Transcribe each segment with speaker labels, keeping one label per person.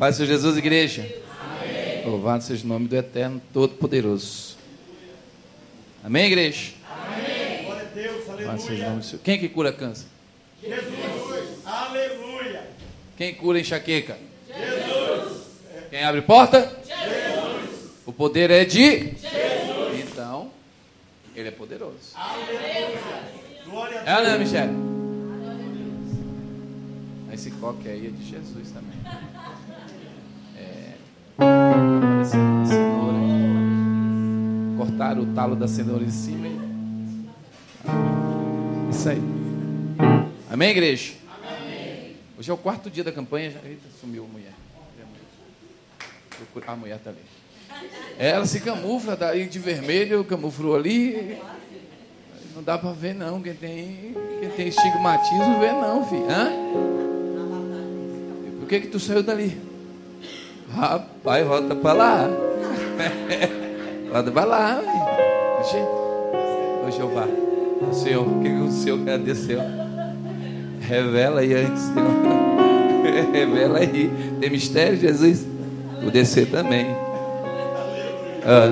Speaker 1: Pai, Senhor Jesus, igreja. Amém. Louvado seja o nome do Eterno Todo-Poderoso. Amém, igreja? Amém. Glória a Deus, aleluia. Quem que cura câncer?
Speaker 2: Jesus. Aleluia.
Speaker 1: Quem cura enxaqueca? Jesus. Quem abre porta? Jesus. O poder é de Jesus. Então, ele é poderoso. Aleluia. Glória a Deus. É, né, Michele? Esse coque aí é de Jesus também. Cenoura. Cortaram o talo da cenoura em cima. Isso aí. Amém, igreja? Amém. Hoje é o quarto dia da campanha. Eita, sumiu a mulher. A mulher está ali. Ela se camufla daí de vermelho, camuflou ali. Não dá para ver não. Quem tem, quem tem estigmatismo vê não, filho. Hã? Por que que tu saiu dali? Rapaz, volta para lá. volta para lá. Hoje, ô Jeová, o Senhor, o que, o Senhor agradeceu? Revela aí antes, Senhor. Revela aí. Tem mistério, Jesus? Vou descer também. Ah.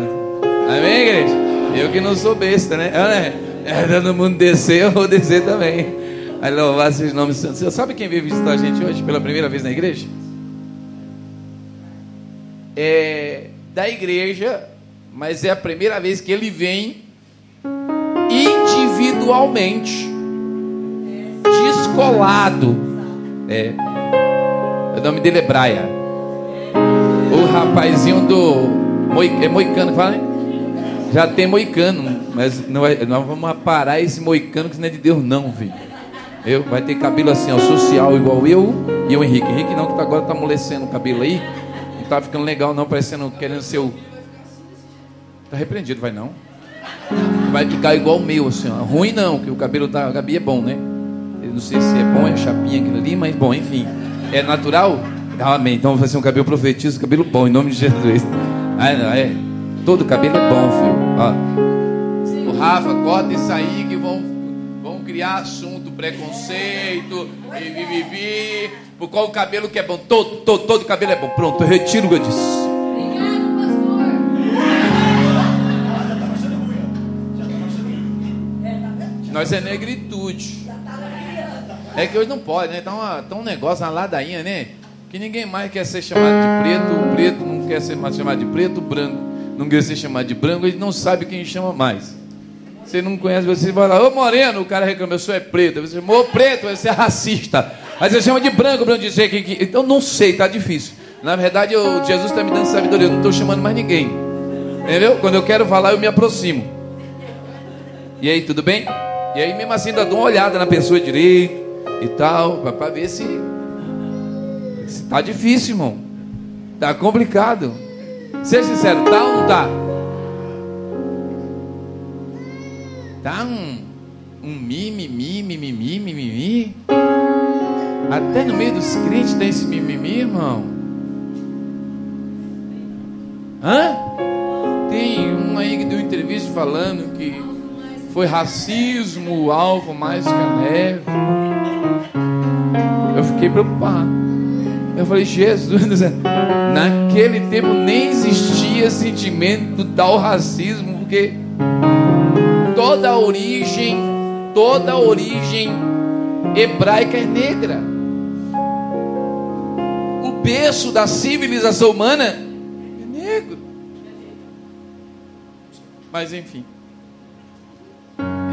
Speaker 1: Amém, igreja? Eu que não sou besta, né? Ah, né? É, todo mundo descer, eu vou descer também. Aí louvar esses nomes santos. Você sabe quem veio visitar a gente hoje pela primeira vez na igreja? É da igreja, mas é a primeira vez que ele vem individualmente descolado. É. O nome dele é Braia. O rapazinho do. É moicano fala, né? Já tem moicano, mas não é, nós vamos parar esse moicano que não é de Deus, não, filho. Eu, vai ter cabelo assim, ó, social, igual eu e o Henrique. Henrique não, que tá agora tá amolecendo o cabelo aí. Tá ficando legal, não, parecendo, querendo ser o. Tá repreendido, vai não. Vai ficar igual o meu, assim, ó. Ruim não, que o cabelo da Gabi é bom, né? Eu não sei se é bom, é chapinha aquilo ali, mas bom, enfim. É natural? Amém. Então vai ser um cabelo profetizo, cabelo bom, em nome de Jesus. Ah, não, é. Todo cabelo é bom, filho. Ó. O Rafa, corta isso aí que vão criar assunto, preconceito, vivi, Por qual o cabelo que é bom? Todo, todo, todo cabelo é bom. Pronto, eu retiro o que eu disse. Nós é negritude. É que hoje não pode, né? Tá, uma, tá um negócio, uma ladainha, né? Que ninguém mais quer ser chamado de preto, o preto não quer ser mais chamado de preto, o branco não quer ser chamado de branco, ele não sabe quem chama mais. Você não conhece, você vai lá, ô moreno, o cara reclama, eu sou é preto. Você chama, ô preto, você é racista. Aí você chama de branco para não dizer que, que. Então não sei, tá difícil. Na verdade, eu, Jesus está me dando sabedoria, eu não estou chamando mais ninguém. Entendeu? Quando eu quero falar, eu me aproximo. E aí, tudo bem? E aí, mesmo assim, ainda dou uma olhada na pessoa direito e tal, para ver se Está difícil, irmão. Está complicado. Seja sincero, tá ou não tá? Tá um, um mimimi, mimimi, mimimi. Até no meio dos crentes tem esse mimimi, irmão. Hã? Tem um aí que deu entrevista falando que foi racismo o alvo mais que a neve. Eu fiquei preocupado. Eu falei, Jesus, naquele tempo nem existia sentimento tal racismo, porque toda a origem, toda a origem hebraica é negra. O berço da civilização humana é negro. Mas enfim.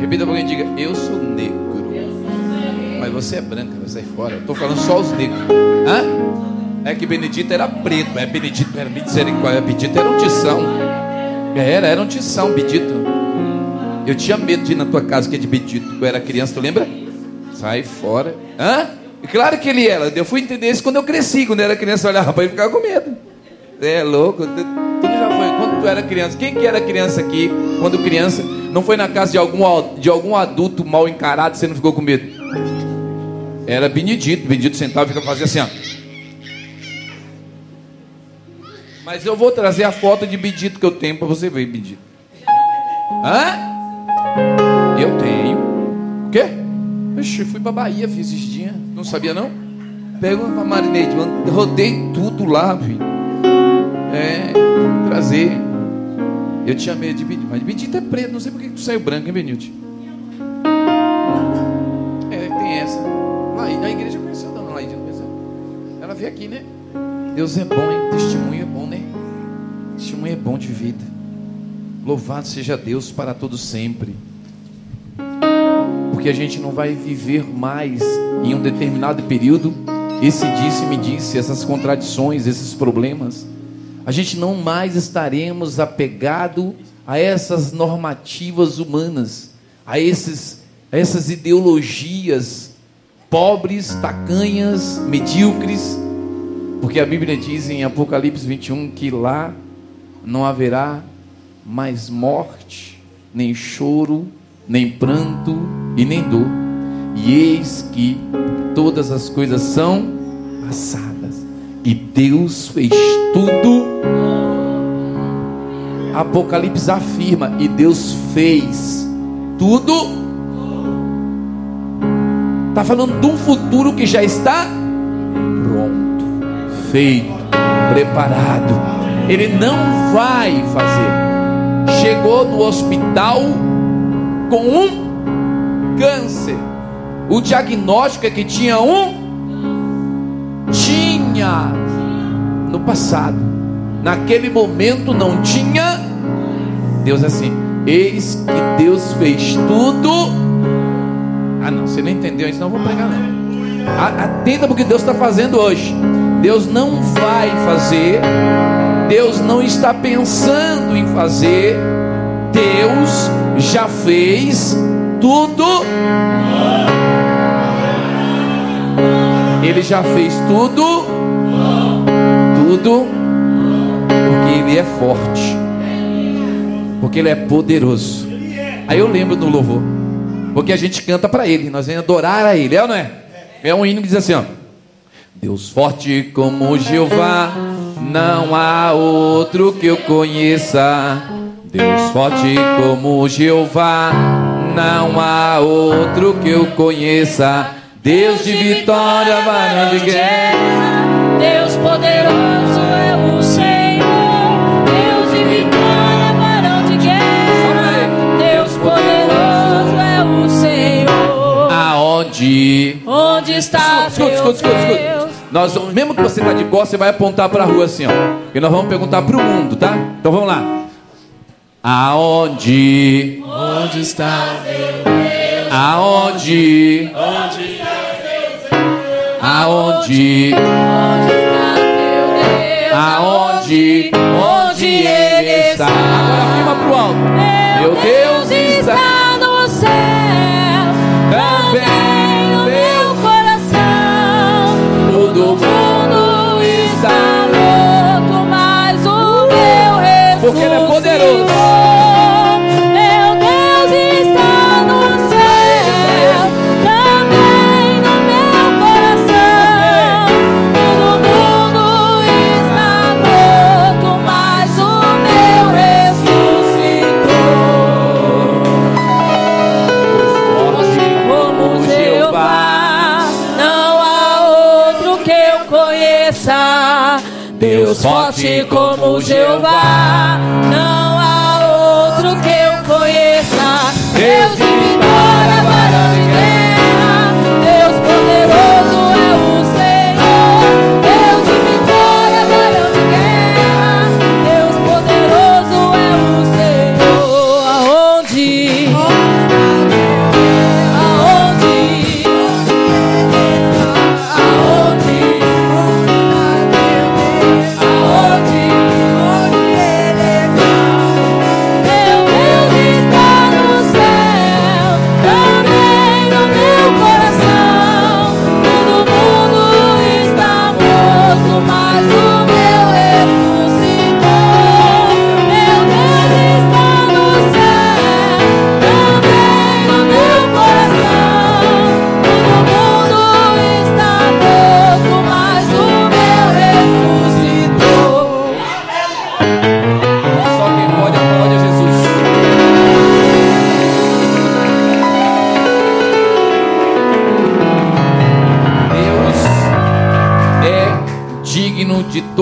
Speaker 1: Repita para alguém diga: Eu sou negro mas você é branca, vai sair fora. Estou falando só os negros. Hã? É que Benedito era preto, é Benedito era misericórdia, Benedito era um tição. Era, era um tição, Benedito. Eu tinha medo de ir na tua casa que é de Benedito. Eu era criança, tu lembra? Sai fora. Hã? Claro que ele era. Eu fui entender isso quando eu cresci. Quando eu era criança, eu olhava para ele e ficava com medo. É louco. Tu já foi. Quando tu era criança, quem que era criança aqui? Quando criança, não foi na casa de algum, de algum adulto mal encarado, você não ficou com medo? Era Benedito. Benedito sentava e ficava fazendo assim, ó. Mas eu vou trazer a foto de Benedito que eu tenho para você ver, Benedito. Hã? Eu tenho. O quê? Ixi, fui para Bahia, fiz esses dias. Não sabia não? Pega uma marinete, rodei tudo lá, filho. É, trazer. Eu tinha medo de Benito, mas Benito é preto, não sei por que tu saiu branco, hein, Benito? É, tem essa. Lá, na igreja conheceu a dona Laíde, Ela veio aqui, né? Deus é bom, hein? Testemunho é bom, né? Testemunho é bom de vida. Louvado seja Deus para todo sempre. Porque a gente não vai viver mais em um determinado período esse disse me disse, essas contradições, esses problemas. A gente não mais estaremos apegado a essas normativas humanas, a esses a essas ideologias pobres, tacanhas, medíocres, porque a Bíblia diz em Apocalipse 21 que lá não haverá mais morte, nem choro, nem pranto e nem dor. E eis que todas as coisas são passadas. E Deus fez tudo. Apocalipse afirma: e Deus fez tudo. Está falando de um futuro que já está pronto, feito, preparado. Ele não vai fazer. Chegou no hospital com um câncer. O diagnóstico é que tinha um tinha no passado. Naquele momento não tinha. Deus é assim, eis que Deus fez tudo. Ah, não, você não entendeu isso, não vou pregar não. Atenta porque Deus está fazendo hoje. Deus não vai fazer. Deus não está pensando em fazer. Deus já fez tudo. Ele já fez tudo, tudo, porque Ele é forte, porque Ele é poderoso. Aí eu lembro do louvor, porque a gente canta para Ele, nós vamos adorar a Ele, é ou não é? É um hino que diz assim: ó, Deus forte como Jeová, não há outro que eu conheça. Deus forte como Jeová, não há outro que eu conheça. Deus de vitória, varão de guerra.
Speaker 3: Deus poderoso é o Senhor. Deus de vitória, varão de guerra. Deus poderoso é o Senhor.
Speaker 1: Aonde?
Speaker 3: Onde está
Speaker 1: escuta, escuta, escuta, escuta. Nós, mesmo que você está de costas, você vai apontar para a rua assim, ó. E nós vamos perguntar para o mundo, tá? Então vamos lá. Aonde?
Speaker 3: Onde está meu Deus?
Speaker 1: Aonde?
Speaker 3: Onde
Speaker 1: Aonde?
Speaker 3: Onde está meu Deus?
Speaker 1: Aonde? Onde ele
Speaker 3: Deus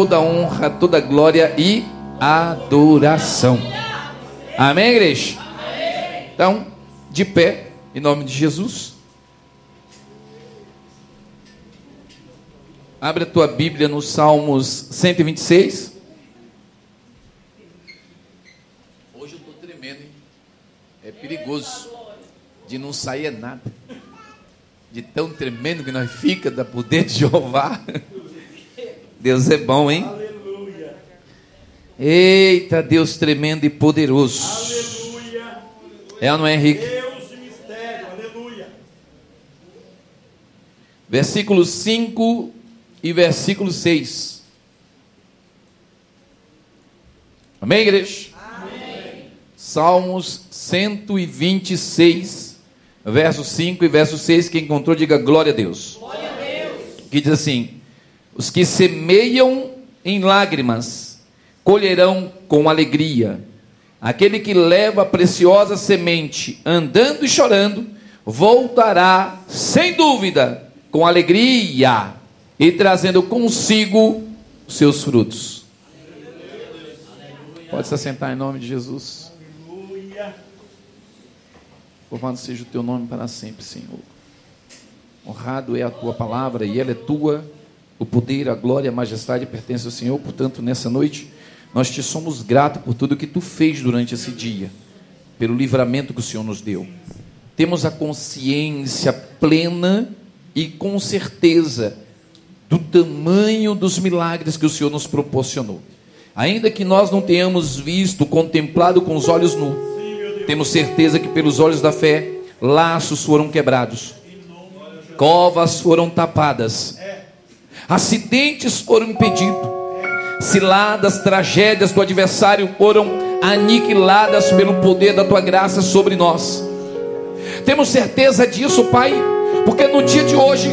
Speaker 1: toda honra, toda glória e adoração. Amém, igreja? Então, de pé, em nome de Jesus. Abre a tua Bíblia no Salmos 126. Hoje eu estou tremendo, hein? É perigoso de não sair nada. De tão tremendo que nós fica da poder de Jeová. Deus é bom, hein?
Speaker 2: Aleluia.
Speaker 1: Eita, Deus tremendo e poderoso.
Speaker 2: Aleluia.
Speaker 1: É ou não é, Henrique?
Speaker 2: Deus de mistério. Aleluia.
Speaker 1: Versículo 5 e versículo 6. Amém, igreja? Amém. Salmos 126, verso 5 e verso 6. Quem encontrou, diga glória a Deus. Glória a Deus. Que diz assim: Os que semeiam em lágrimas colherão com alegria. Aquele que leva a preciosa semente andando e chorando, voltará sem dúvida com alegria e trazendo consigo seus frutos. Pode se assentar em nome de Jesus. Louvado seja o teu nome para sempre, Senhor. Honrado é a tua palavra e ela é tua. O poder, a glória, a majestade pertence ao Senhor. Portanto, nessa noite, nós te somos gratos por tudo que tu fez durante esse dia, pelo livramento que o Senhor nos deu. Temos a consciência plena e com certeza do tamanho dos milagres que o Senhor nos proporcionou. Ainda que nós não tenhamos visto, contemplado com os olhos nus, temos certeza que pelos olhos da fé, laços foram quebrados, covas foram tapadas, acidentes foram impedidos, ciladas, tragédias do adversário foram aniquiladas pelo poder da tua graça sobre nós. Temos certeza disso, Pai, porque no dia de hoje,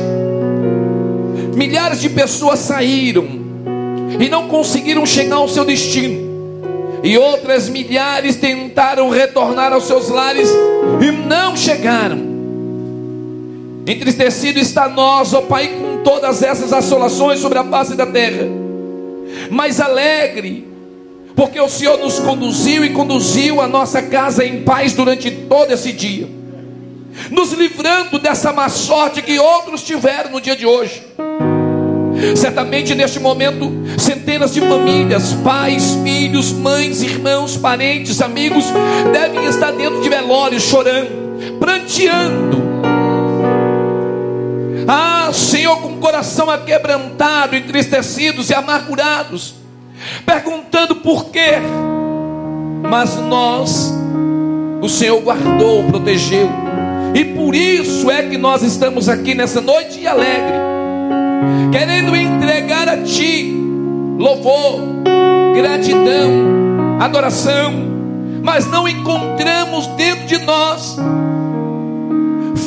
Speaker 1: milhares de pessoas saíram e não conseguiram chegar ao seu destino. E outras milhares tentaram retornar aos seus lares e não chegaram. Entristecido está nós, ó Pai, com todas essas assolações sobre a face da terra. Mas alegre, porque o Senhor nos conduziu e conduziu a nossa casa em paz durante todo esse dia, nos livrando dessa má sorte que outros tiveram no dia de hoje. Certamente neste momento, centenas de famílias, pais, filhos, mães, irmãos, parentes, amigos, devem estar dentro de velórios, chorando, pranteando. Ah, Senhor, com o coração aquebrantado, entristecidos e amargurados, perguntando por quê. Mas nós, o Senhor guardou, protegeu, e por isso é que nós estamos aqui nessa noite alegre querendo entregar a Ti louvor, gratidão, adoração, mas não encontramos dentro de nós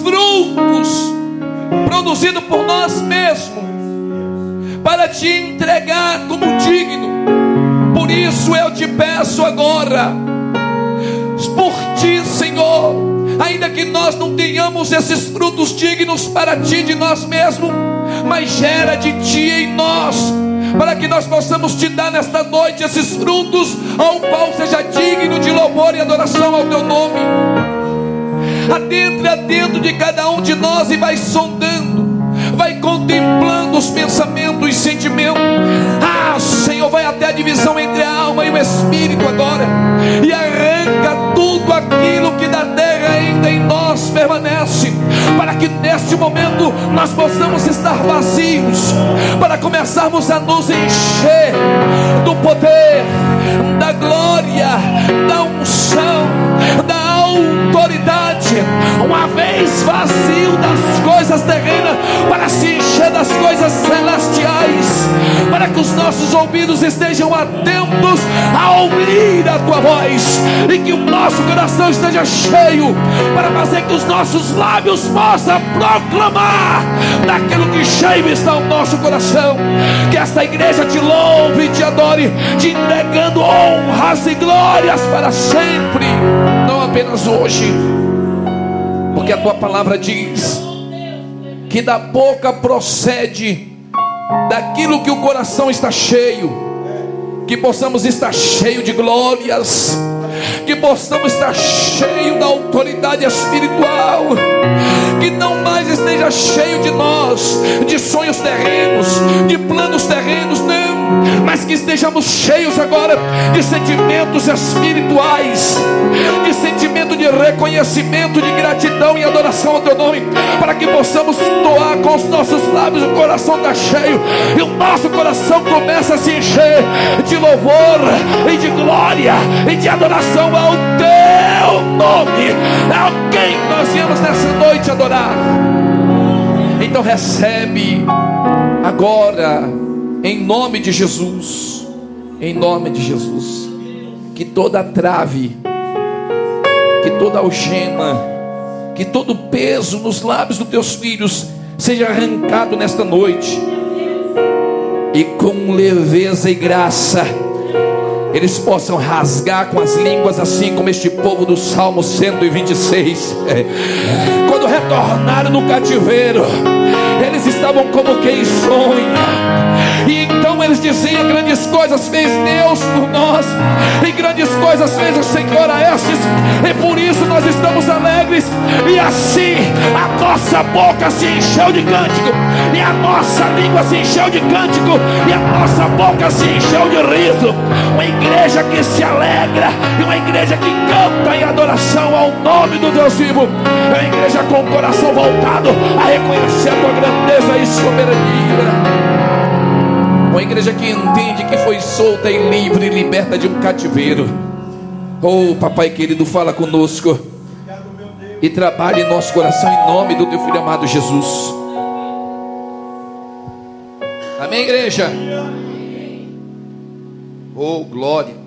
Speaker 1: frutos produzidos por nós mesmos para Te entregar como digno. Por isso eu te peço agora, por Ti, Senhor, ainda que nós não tenhamos esses frutos dignos para Ti de nós mesmos mas gera de ti em nós, para que nós possamos te dar nesta noite esses frutos, ao qual seja digno de louvor e adoração ao teu nome. Adentre dentro de cada um de nós e vai sondando, vai contemplando os pensamentos e sentimentos. Ah, Senhor, vai até a divisão entre a alma e o espírito agora, e arranca tudo aquilo que da terra ainda em nós permanece, para que neste momento nós possamos estar vazios, para começarmos a nos encher do poder, da glória, da unção, da autoridade, uma vez vazio das coisas terrenas, para se encher das coisas celestiais, para que os nossos ouvidos estejam atentos a ouvir a tua voz, e que o nosso coração esteja cheio, para fazer que os nossos lábios possam proclamar daquilo que cheio está o nosso coração, que esta igreja te louve e te adore, te entregando honras e glórias para sempre, não apenas hoje, porque a tua palavra diz que da boca procede daquilo que o coração está cheio, que possamos estar cheio de glórias, que possamos estar cheio da autoridade espiritual, que não mais esteja cheio de nós, de sonhos terrenos, de planos terrenos, não, mas que estejamos cheios agora de sentimentos espirituais, de sentimento de reconhecimento, de gratidão e adoração ao teu nome, para que possamos doar com os nossos lábios, o coração está cheio, e o nosso coração começa a se encher de louvor e de glória e de adoração ao teu nome, a quem nós viemos nessa noite adorar. Então recebe agora, em nome de Jesus, em nome de Jesus, que toda trave, que toda algema, que todo peso nos lábios dos teus filhos seja arrancado nesta noite, e com leveza e graça, eles possam rasgar com as línguas, assim como este povo do Salmo 126. É. Quando retornaram no cativeiro, eles estavam como quem sonha. E então eles diziam: Grandes coisas fez Deus por nós, e grandes coisas fez o Senhor a estes, e por isso nós estamos alegres. E assim a nossa boca se encheu de cântico, e a nossa língua se encheu de cântico, e a nossa boca se encheu de riso. Uma igreja que se alegra, e uma igreja que canta em adoração ao nome do Deus vivo, é uma igreja com o coração voltado a reconhecer a tua grandeza e soberania. Uma igreja que entende que foi solta e livre, liberta de um cativeiro. Oh, papai querido, fala conosco e trabalhe em nosso coração em nome do teu filho amado Jesus. Amém, igreja? Oh, glória.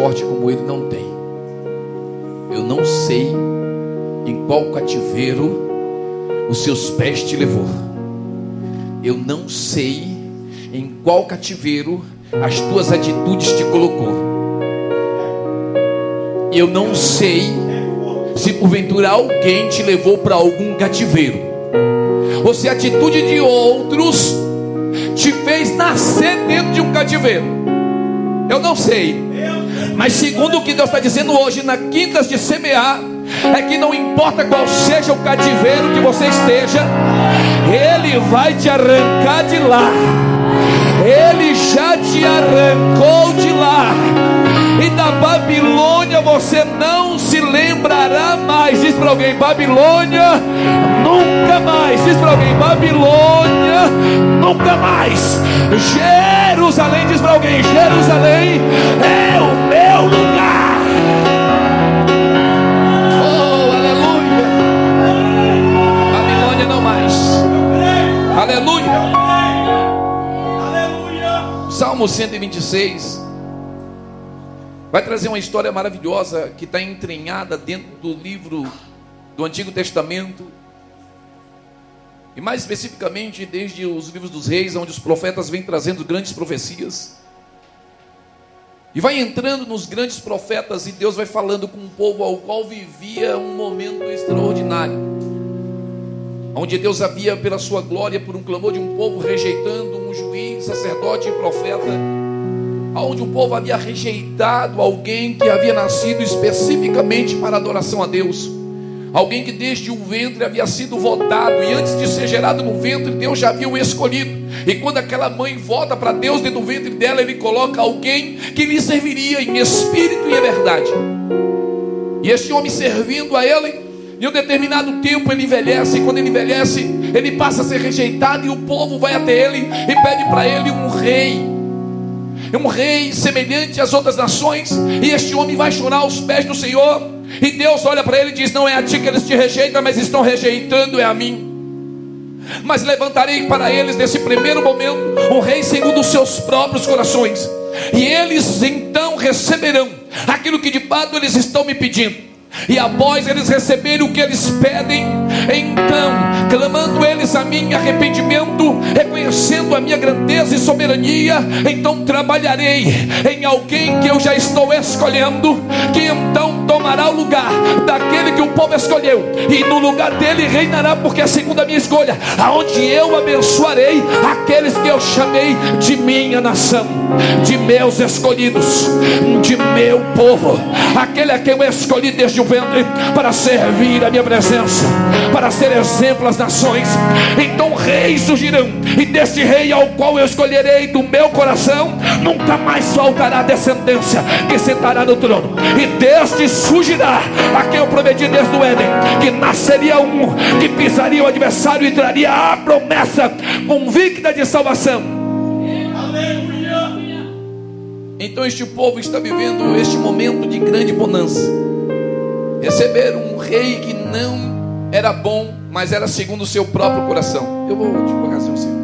Speaker 1: Forte como Ele não tem. Eu não sei em qual cativeiro os seus pés te levou. Eu não sei em qual cativeiro as tuas atitudes te colocou. Eu não sei se porventura alguém te levou para algum cativeiro ou se a atitude de outros te fez nascer dentro de um cativeiro. Eu não sei. Mas segundo o que Deus está dizendo hoje, na quintas de semear, é que não importa qual seja o cativeiro que você esteja, Ele vai te arrancar de lá. Ele já te arrancou de lá. E da Babilônia você não se lembrará mais. Diz para alguém: Babilônia, nunca mais. Diz para alguém: Babilônia, nunca mais. Jerusalém, diz para alguém: Jerusalém é o meu lugar. Oh, aleluia. Babilônia não mais. Aleluia.
Speaker 2: Aleluia.
Speaker 1: Salmo 126 vai trazer uma história maravilhosa que está entranhada dentro do livro do Antigo Testamento. E mais especificamente, desde os livros dos reis, onde os profetas vêm trazendo grandes profecias. E vai entrando nos grandes profetas e Deus vai falando com um povo ao qual vivia um momento extraordinário. Onde Deus havia, pela sua glória, por um clamor de um povo rejeitando um juiz, sacerdote e profeta onde o povo havia rejeitado alguém que havia nascido especificamente para adoração a Deus. Alguém que desde o ventre havia sido votado, e antes de ser gerado no ventre, Deus já havia o escolhido. E quando aquela mãe vota para Deus dentro do ventre dela, Ele coloca alguém que lhe serviria em espírito e em verdade. E este homem servindo a Ele, em um determinado tempo ele envelhece, e quando ele envelhece, ele passa a ser rejeitado, e o povo vai até ele e pede para ele um rei um rei semelhante às outras nações, e este homem vai chorar aos pés do Senhor, e Deus olha para ele e diz: Não é a ti que eles te rejeitam, mas estão rejeitando é a mim. Mas levantarei para eles nesse primeiro momento um rei segundo os seus próprios corações, e eles então receberão aquilo que de fato eles estão me pedindo. E após eles receberem o que eles pedem, então, clamando eles a mim arrependimento, reconhecendo a minha grandeza e soberania, então trabalharei em alguém que eu já estou escolhendo, que então tomará o lugar daquele que o povo escolheu, e no lugar dele reinará, porque é segundo a minha escolha, aonde eu abençoarei aqueles que eu chamei de minha nação, de meus escolhidos, de meu povo, aquele a quem eu escolhi desde o ventre para servir a minha presença, para ser exemplo às nações. Então reis surgirão, e desse rei ao qual eu escolherei do meu coração, nunca mais faltará descendência que sentará no trono, e deste surgirá a quem eu prometi desde o Éden, que nasceria um que pisaria o adversário e traria a promessa convicta de salvação. Então este povo está vivendo este momento de grande bonança. Receberam um rei que não era bom, mas era segundo o seu próprio coração. Eu vou devagarzinho, Senhor.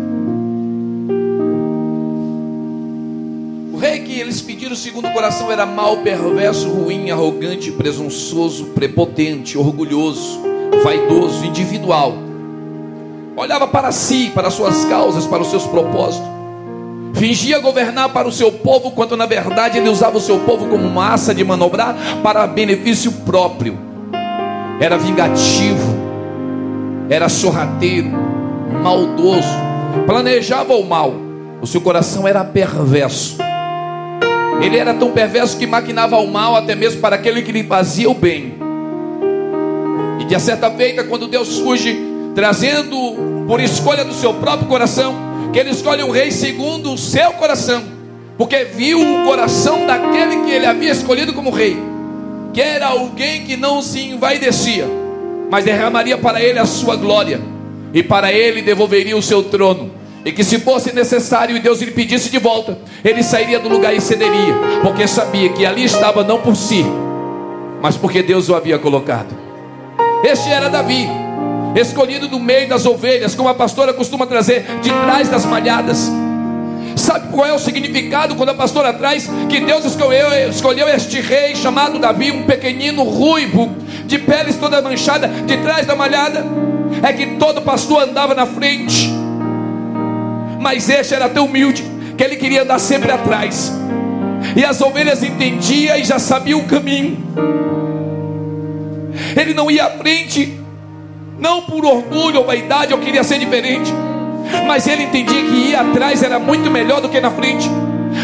Speaker 1: Pediram segundo o coração era mau, perverso, ruim, arrogante, presunçoso, prepotente, orgulhoso, vaidoso, individual. Olhava para si, para suas causas, para os seus propósitos. Fingia governar para o seu povo, quando na verdade ele usava o seu povo como massa de manobrar para benefício próprio. Era vingativo, era sorrateiro, maldoso, planejava o mal. O seu coração era perverso. Ele era tão perverso que maquinava o mal até mesmo para aquele que lhe fazia o bem. E de certa feita, quando Deus surge trazendo por escolha do seu próprio coração, que ele escolhe um rei segundo o seu coração, porque viu o coração daquele que ele havia escolhido como rei, que era alguém que não se envaidecia, mas derramaria para ele a sua glória, e para ele devolveria o seu trono. E que se fosse necessário e Deus lhe pedisse de volta, ele sairia do lugar e cederia, porque sabia que ali estava não por si, mas porque Deus o havia colocado. Este era Davi, escolhido do meio das ovelhas, como a pastora costuma trazer, de trás das malhadas. Sabe qual é o significado quando a pastora traz que Deus escolheu, escolheu este rei chamado Davi, um pequenino ruivo, de peles toda manchada, de trás da malhada? É que todo pastor andava na frente, mas este era tão humilde que ele queria andar sempre atrás, e as ovelhas entendiam e já sabiam o caminho. Ele não ia à frente, não por orgulho ou vaidade, eu queria ser diferente. Mas ele entendia que ir atrás era muito melhor do que na frente.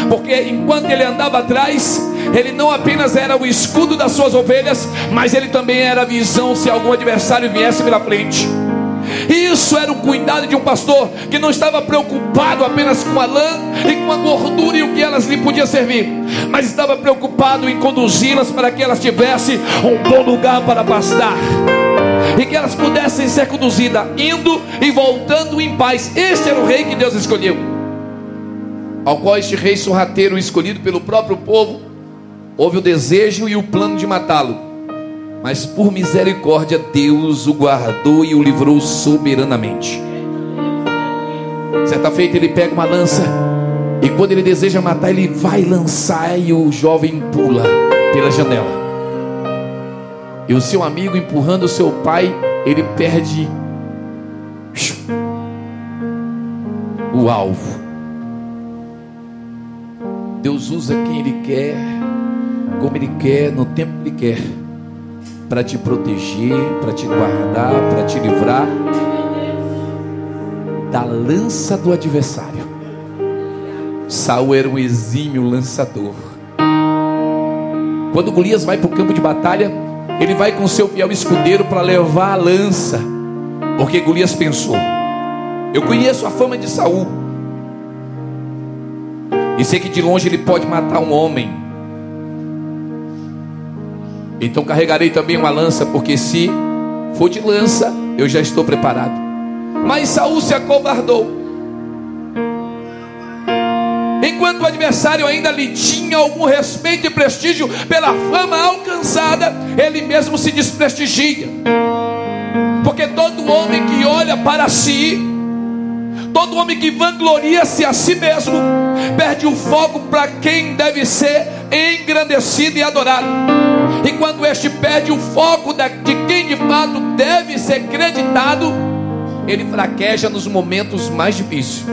Speaker 1: Porque enquanto ele andava atrás, ele não apenas era o escudo das suas ovelhas, mas ele também era a visão se algum adversário viesse pela frente. Isso era o cuidado de um pastor que não estava preocupado apenas com a lã e com a gordura e o que elas lhe podiam servir, mas estava preocupado em conduzi-las para que elas tivessem um bom lugar para pastar e que elas pudessem ser conduzidas indo e voltando em paz. Este era o rei que Deus escolheu, ao qual este rei sorrateiro, escolhido pelo próprio povo, houve o desejo e o plano de matá-lo. Mas por misericórdia, Deus o guardou e o livrou soberanamente. Certa feita, ele pega uma lança, e quando ele deseja matar, ele vai lançar, e o jovem pula pela janela. E o seu amigo empurrando o seu pai, ele perde o alvo. Deus usa quem Ele quer, como Ele quer, no tempo que Ele quer, para te proteger, para te guardar, para te livrar da lança do adversário. Saul era um exímio lançador. Quando Golias vai para o campo de batalha, ele vai com seu fiel escudeiro para levar a lança, porque Golias pensou: Eu conheço a fama de Saul, e sei que de longe ele pode matar um homem. Então carregarei também uma lança, porque se for de lança, eu já estou preparado. Mas Saul se acovardou. Enquanto o adversário ainda lhe tinha algum respeito e prestígio pela fama alcançada, ele mesmo se desprestigia. Porque todo homem que olha para si, todo homem que vangloria-se a si mesmo, perde o foco para quem deve ser engrandecido e adorado. E quando este perde o foco de quem de fato deve ser creditado, ele fraqueja nos momentos mais difíceis.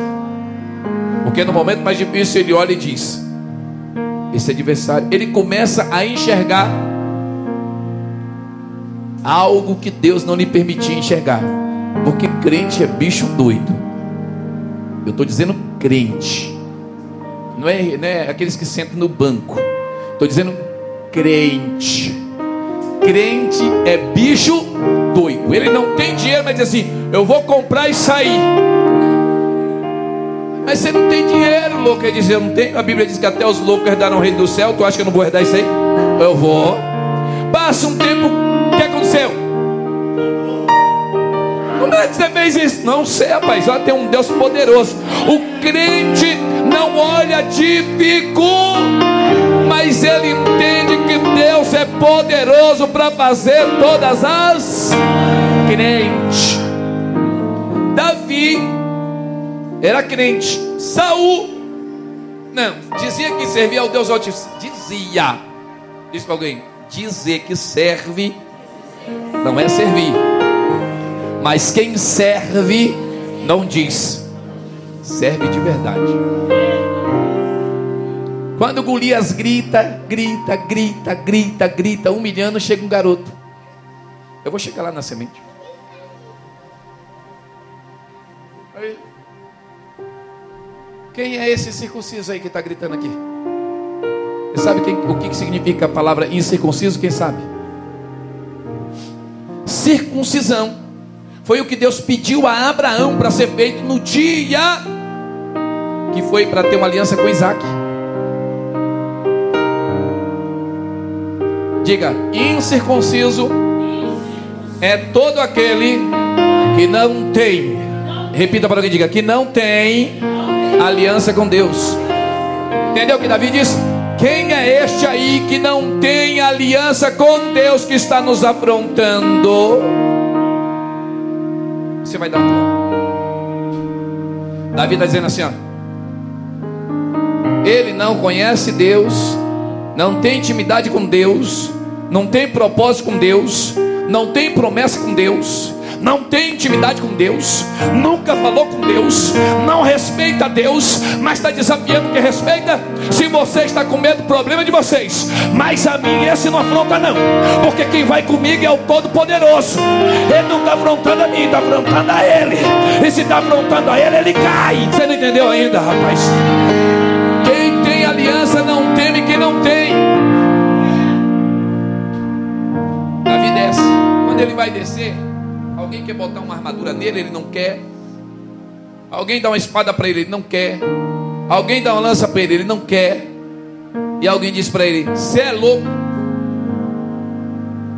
Speaker 1: Porque no momento mais difícil ele olha e diz: Esse adversário, ele começa a enxergar algo que Deus não lhe permitia enxergar. Porque crente é bicho doido. Eu estou dizendo crente. Não é, não é aqueles que sentam no banco. Estou dizendo crente. Crente é bicho doido. Ele não tem dinheiro, mas diz assim: Eu vou comprar e sair. Mas você não tem dinheiro, louco. Ele diz: Eu não tenho. A Bíblia diz que até os loucos herdaram o reino do céu. Tu acha que eu não vou herdar isso aí? Eu vou. Passa um tempo. O que aconteceu? Como é que você fez isso? Não sei, rapaz. Olha, tem um Deus poderoso. O crente não olha de fico, mas ele que Deus é poderoso para fazer todas as crentes. Davi era crente. Saul não dizia que servia ao Deus Altíssimo. Dizia. Diz para alguém. Dizer que serve não é servir. Mas quem serve não diz. Serve de verdade. Quando Golias grita, grita, grita, grita, grita, humilhando, chega um garoto. Eu vou chegar lá na semente. Aí. Quem é esse circunciso aí que está gritando aqui? Você sabe quem- o que significa a palavra incircunciso? Quem sabe? Circuncisão foi o que Deus pediu a Abraão para ser feito no dia que foi para ter uma aliança com Isaac. Diga, incircunciso é todo aquele que não tem. Repita para alguém, diga, que não tem aliança com Deus. Entendeu o que Davi disse? Quem é este aí que não tem aliança com Deus que está nos afrontando? Você vai dar um. Davi está dizendo assim: ó, ele não conhece Deus, não tem intimidade com Deus, não tem propósito com Deus, não tem promessa com Deus, não tem intimidade com Deus, nunca falou com Deus, não respeita Deus, mas está desafiando que respeita. Se você está com medo, problema de vocês, mas a mim esse não afronta, não, porque quem vai comigo é o Todo-Poderoso. Ele não está afrontando a mim, está afrontando a Ele, e se está afrontando a Ele, ele cai. Você não entendeu ainda, rapaz? Quem tem aliança não teme quem não tem. Ele vai descer, alguém quer botar uma armadura nele, ele não quer. Alguém dá uma espada para ele, ele não quer. Alguém dá uma lança para ele, ele não quer. E alguém diz para ele: Você é louco.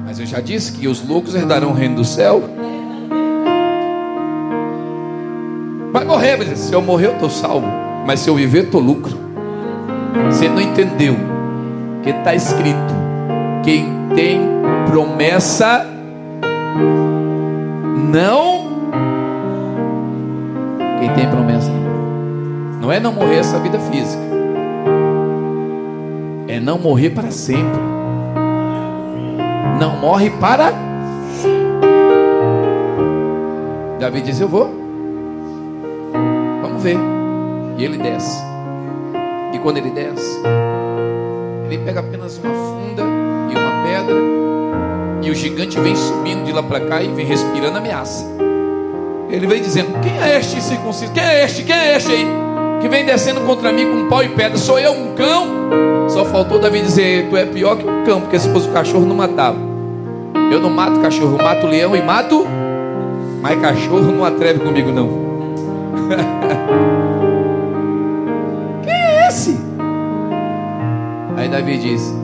Speaker 1: Mas eu já disse que os loucos herdarão o reino do céu. Vai morrer, mas se eu morrer eu estou salvo. Mas se eu viver, estou lucro. Você não entendeu que está escrito: quem tem promessa não. Quem tem promessa não é não morrer essa vida física, é não morrer para sempre. Não morre para. Davi diz: Eu vou. Vamos ver. E ele desce. E quando ele desce, ele pega apenas uma E o gigante vem subindo de lá para cá e vem respirando ameaça. Ele vem dizendo: Quem é este circunciso? Quem é este? Quem é este aí? Que vem descendo contra mim com pau e pedra. Sou eu um cão? Só faltou Davi dizer: Tu é pior que um cão, porque se fosse o cachorro não matava. Eu não mato cachorro, mato leão e mato. Mas cachorro não atreve comigo, não. Quem é esse? Aí Davi diz: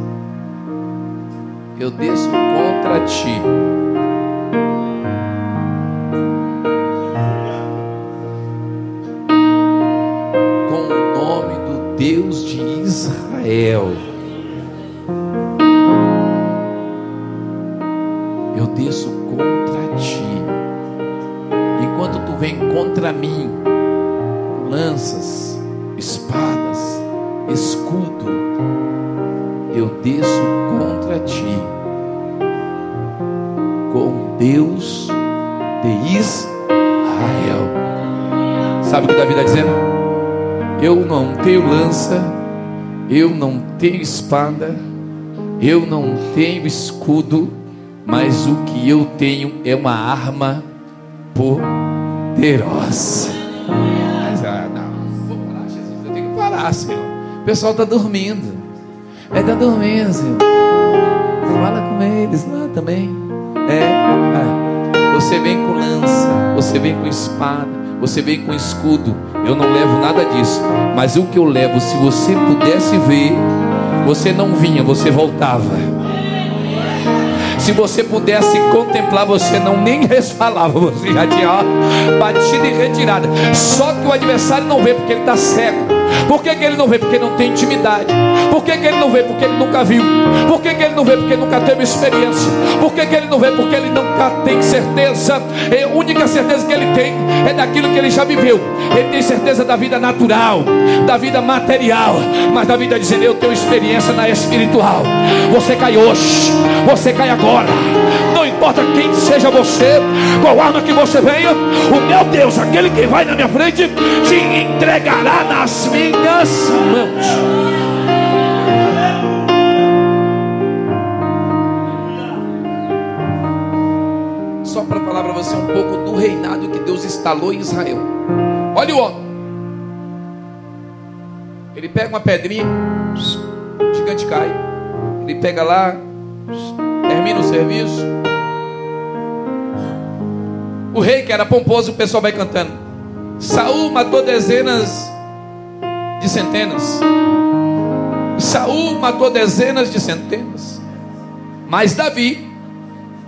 Speaker 1: Eu desço contra ti. Com o nome do Deus de Israel. Eu desço contra ti. Enquanto tu vem contra mim, tenho lança, eu não tenho espada, eu não tenho escudo, mas o que eu tenho é uma arma poderosa. Mas, ah, não, vou parar, Jesus, eu tenho que parar, Senhor. O pessoal está dormindo. É, está dormindo, Senhor. Fala com eles lá também. É, é. Você vem com lança, você vem com espada, você vem com escudo. Eu não levo nada disso. Mas o que eu levo, se você pudesse ver, você não vinha, você voltava. Se você pudesse contemplar, você não nem resfalava, você já tinha ó, batido e retirada. Só que o adversário não vê porque ele está cego. Por que, que, ele não vê? Porque não tem intimidade. Por que, que ele não vê? Porque ele nunca viu. Por que, que ele não vê? Porque nunca teve experiência. Por que, que ele não vê? Porque ele nunca tem certeza. A única certeza que ele tem é daquilo que ele já viveu. Ele tem certeza da vida natural, da vida material, mas da vida dizendo: Eu tenho experiência na espiritual. Você cai hoje, você cai agora. Importa quem seja você, qual arma que você venha, o meu Deus, aquele que vai na minha frente, te entregará nas minhas mãos. Só para falar para você um pouco do reinado que Deus instalou em Israel. Olha o homem. Ele pega uma pedrinha, o gigante cai. Ele pega lá, termina o serviço. O rei que era pomposo, o pessoal vai cantando. Saul matou dezenas de centenas. Saul matou dezenas de centenas. Mas Davi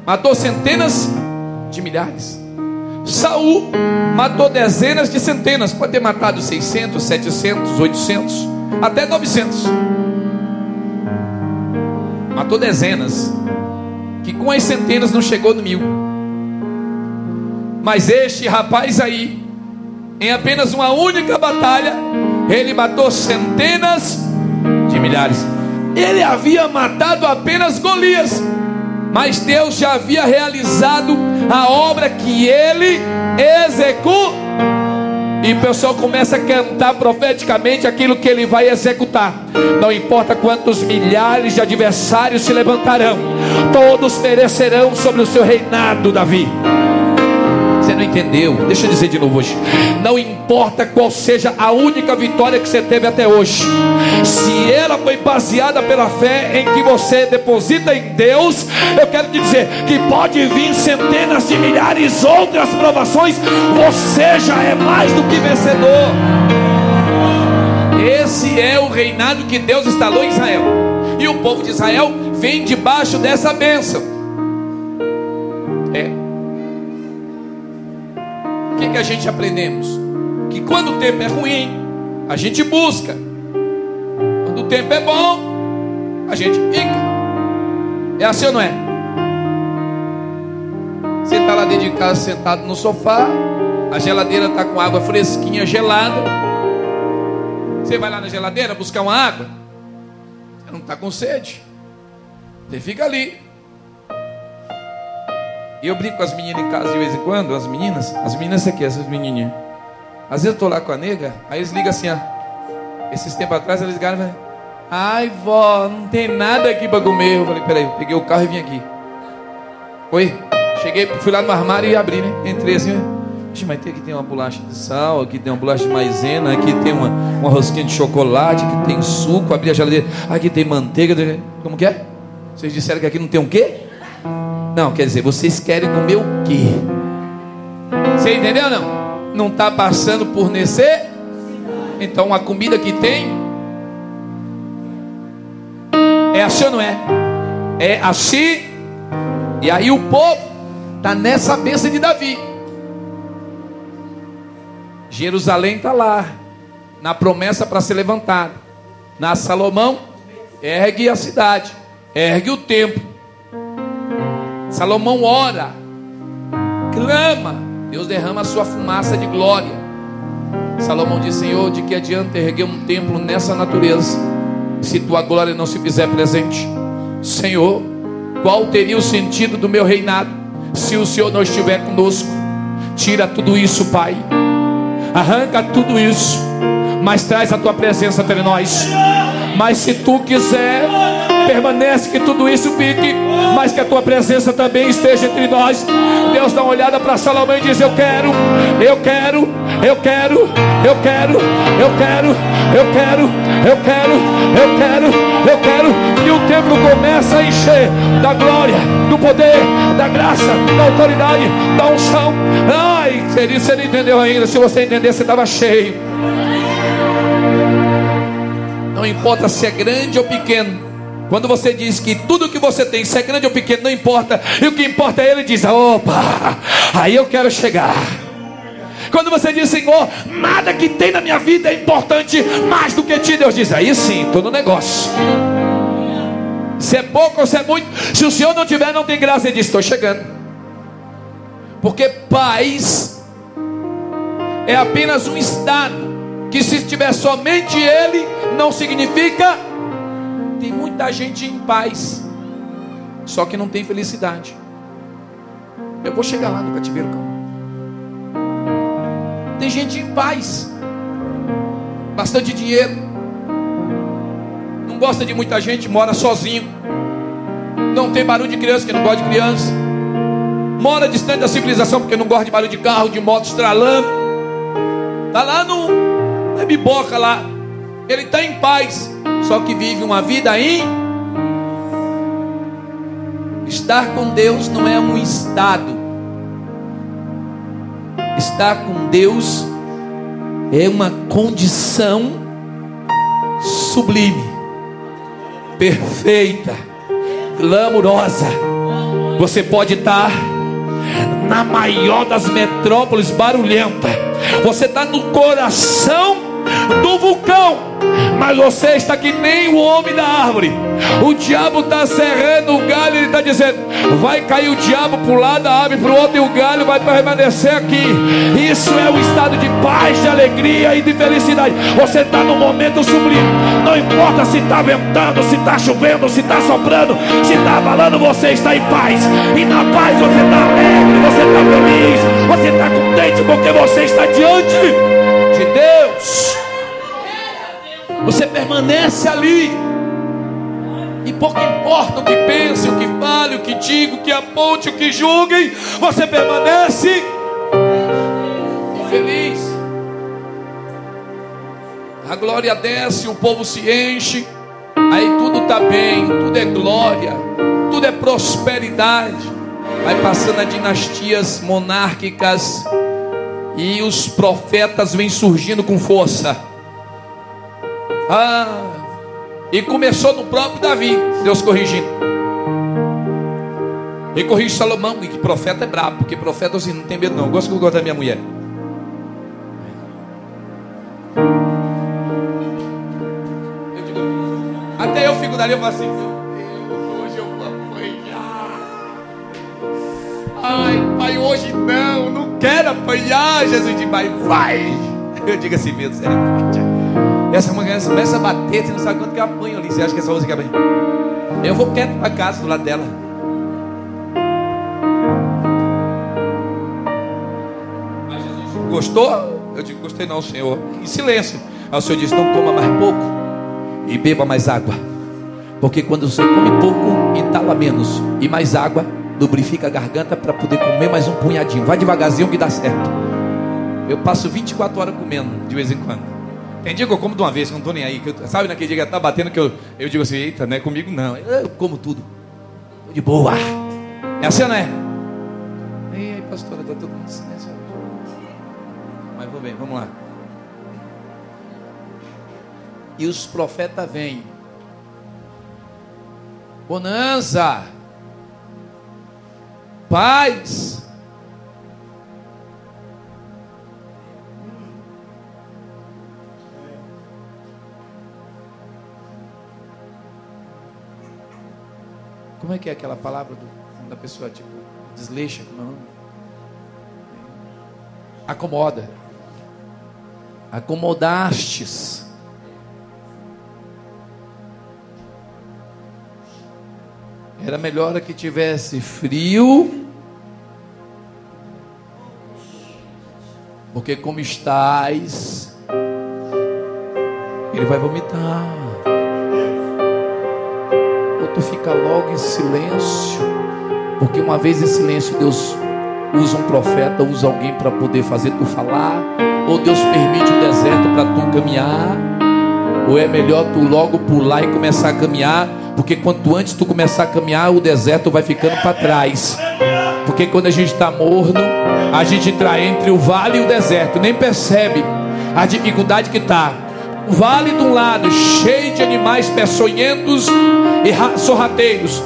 Speaker 1: matou centenas de milhares. Saul matou dezenas de centenas, pode ter matado 600, 700, 800, até 900. Matou dezenas, que com as centenas não chegou no mil. Mas este rapaz aí, em apenas uma única batalha, ele matou centenas de milhares. Ele havia matado apenas Golias, mas Deus já havia realizado a obra que ele executou. E o pessoal começa a cantar profeticamente aquilo que ele vai executar. Não importa quantos milhares de adversários se levantarão, todos perecerão sobre o seu reinado, Davi. Você não entendeu? Deixa eu dizer de novo hoje. Não importa qual seja a única vitória que você teve até hoje, se ela foi baseada pela fé em que você deposita em Deus, eu quero te dizer que pode vir centenas de milhares outras provações, você já é mais do que vencedor. Esse é o reinado que Deus instalou em Israel. E o povo de Israel vem debaixo dessa bênção. É que, que a gente aprendemos? Que quando o tempo é ruim, a gente busca. Quando o tempo é bom, a gente fica. É assim ou não é? Você está lá dentro de casa sentado no sofá, a geladeira está com água fresquinha, gelada. Você vai lá na geladeira buscar uma água, você não está com sede. Você fica ali, eu brinco com as meninas em casa de vez em quando, as meninas, as meninas aqui, essas menininhas. Às vezes eu tô lá com a nega, aí eles ligam assim, ó. Esses tempos atrás eles ligaram, né? ai vó, não tem nada aqui para comer. Eu falei, peraí, peguei o carro e vim aqui. Oi, cheguei, fui lá no armário e abri, né? Entrei assim, né? mas tem, aqui tem uma bolacha de sal, aqui tem uma bolacha de maisena, aqui tem uma, uma rosquinha de chocolate, aqui tem suco, abri a geladeira, aqui tem manteiga, como que é? Vocês disseram que aqui não tem um quê? Não, quer dizer, vocês querem comer o quê? Você entendeu não? Não está passando por necessidade? Então a comida que tem é assim ou não é? É assim. E aí o povo está nessa bênção de Davi. Jerusalém está lá, na promessa para ser levantada. Na Salomão, ergue a cidade, ergue o templo. Salomão ora, clama, Deus derrama a sua fumaça de glória. Salomão diz: Senhor, de que adianta erguer um templo nessa natureza, se tua glória não se fizer presente? Senhor, qual teria o sentido do meu reinado se o Senhor não estiver conosco? Tira tudo isso, Pai. Arranca tudo isso. Mas traz a tua presença entre nós. Mas se tu quiser, permanece que tudo isso fique, mas que a tua presença também esteja entre nós. Deus dá uma olhada para Salomão e diz: Eu quero, eu quero, eu quero, eu quero, eu quero, eu quero, eu quero, eu quero, eu quero. E o templo começa a encher da glória, do poder, da graça, da autoridade, da unção. Ai, querido, você não entendeu ainda. Se você entender, você estava cheio. Não importa se é grande ou pequeno. Quando você diz que tudo que você tem, se é grande ou pequeno, não importa. E o que importa é ele diz: opa, aí eu quero chegar. Quando você diz, Senhor, nada que tem na minha vida é importante mais do que ti, Deus diz, aí sim, estou no negócio. Se é pouco ou se é muito, se o Senhor não tiver, não tem graça, ele diz, estou chegando. Porque paz é apenas um estado que se tiver somente ele, não significa tem muita gente em paz, só que não tem felicidade. Eu vou chegar lá no cativeiro, calma. Tem gente em paz, bastante dinheiro, não gosta de muita gente, mora sozinho, não tem barulho de criança, que não gosta de criança, mora distante da civilização, porque não gosta de barulho de carro, de moto estralando, está lá no na biboca lá, ele está em paz, só que vive uma vida em. Estar com Deus não é um estado, estar com Deus é uma condição sublime, perfeita, glamurosa. Você pode estar na maior das metrópoles barulhenta, você está no coração do vulcão, mas você está que nem o homem da árvore. O diabo está serrando o galho, ele está dizendo: vai cair o diabo para um lado, a árvore para o outro, e o galho vai permanecer aqui. Isso é um estado de paz, de alegria e de felicidade. Você está no momento sublime. Não importa se está ventando, se está chovendo, se está soprando, se está abalando, você está em paz. E na paz você está alegre, você está feliz, você está contente porque você está diante de Deus. Você permanece ali. E pouco importa o que pense, o que fale, o que diga, o que aponte, o que julguem, você permanece feliz. A glória desce, o povo se enche, aí tudo está bem, tudo é glória, tudo é prosperidade. Vai passando a dinastias monárquicas e os profetas vêm surgindo com força. Ah, e começou no próprio Davi, Deus corrigindo. E corrige Salomão, e que profeta é brabo, porque profeta assim, não tem medo não. Eu gosto que eu gosto da minha mulher. Eu digo, até eu fico dali, eu falo assim, meu Deus, hoje eu vou apanhar. Ai, pai, hoje não, não quero apanhar. Jesus diz, mas vai. Eu digo assim, meu Essa mulher começa a bater, você não sabe quanto que eu apanho ali. Você acha que essa música é bem? Eu vou quieto para casa do lado dela. Mas Jesus gostou? Eu digo, gostei não, Senhor. Em silêncio. Aí o Senhor disse, não coma mais pouco e beba mais água. Porque quando você come pouco, entala menos. E mais água, lubrifica a garganta para poder comer mais um punhadinho. Vai devagarzinho que dá certo. Eu passo 24 horas comendo de vez em quando. Tem dia que eu como de uma vez, não estou nem aí. Eu, sabe naquele dia que está batendo que eu, eu digo assim, eita, não é comigo não. Eu como tudo. Tô de boa. É assim não é? Ei, pastora, está todo mundo silêncio. Mas vou bem, vamos lá. E os profetas vêm. Bonança. Paz. Como é que é aquela palavra do, da pessoa, tipo, desleixa, como é o nome? Acomoda. Acomodastes. Era melhor que tivesse frio Porque como estás, ele vai vomitar. Tu fica logo em silêncio. Porque uma vez em silêncio, Deus usa um profeta, usa alguém para poder fazer tu falar. Ou Deus permite um deserto para tu caminhar. Ou é melhor tu logo pular e começar a caminhar. Porque quanto antes tu começar a caminhar, o deserto vai ficando para trás. Porque quando a gente está morno, a gente entra entre o vale e o deserto, nem percebe a dificuldade que está. O vale de um lado, cheio de animais peçonhentos e sorrateiros.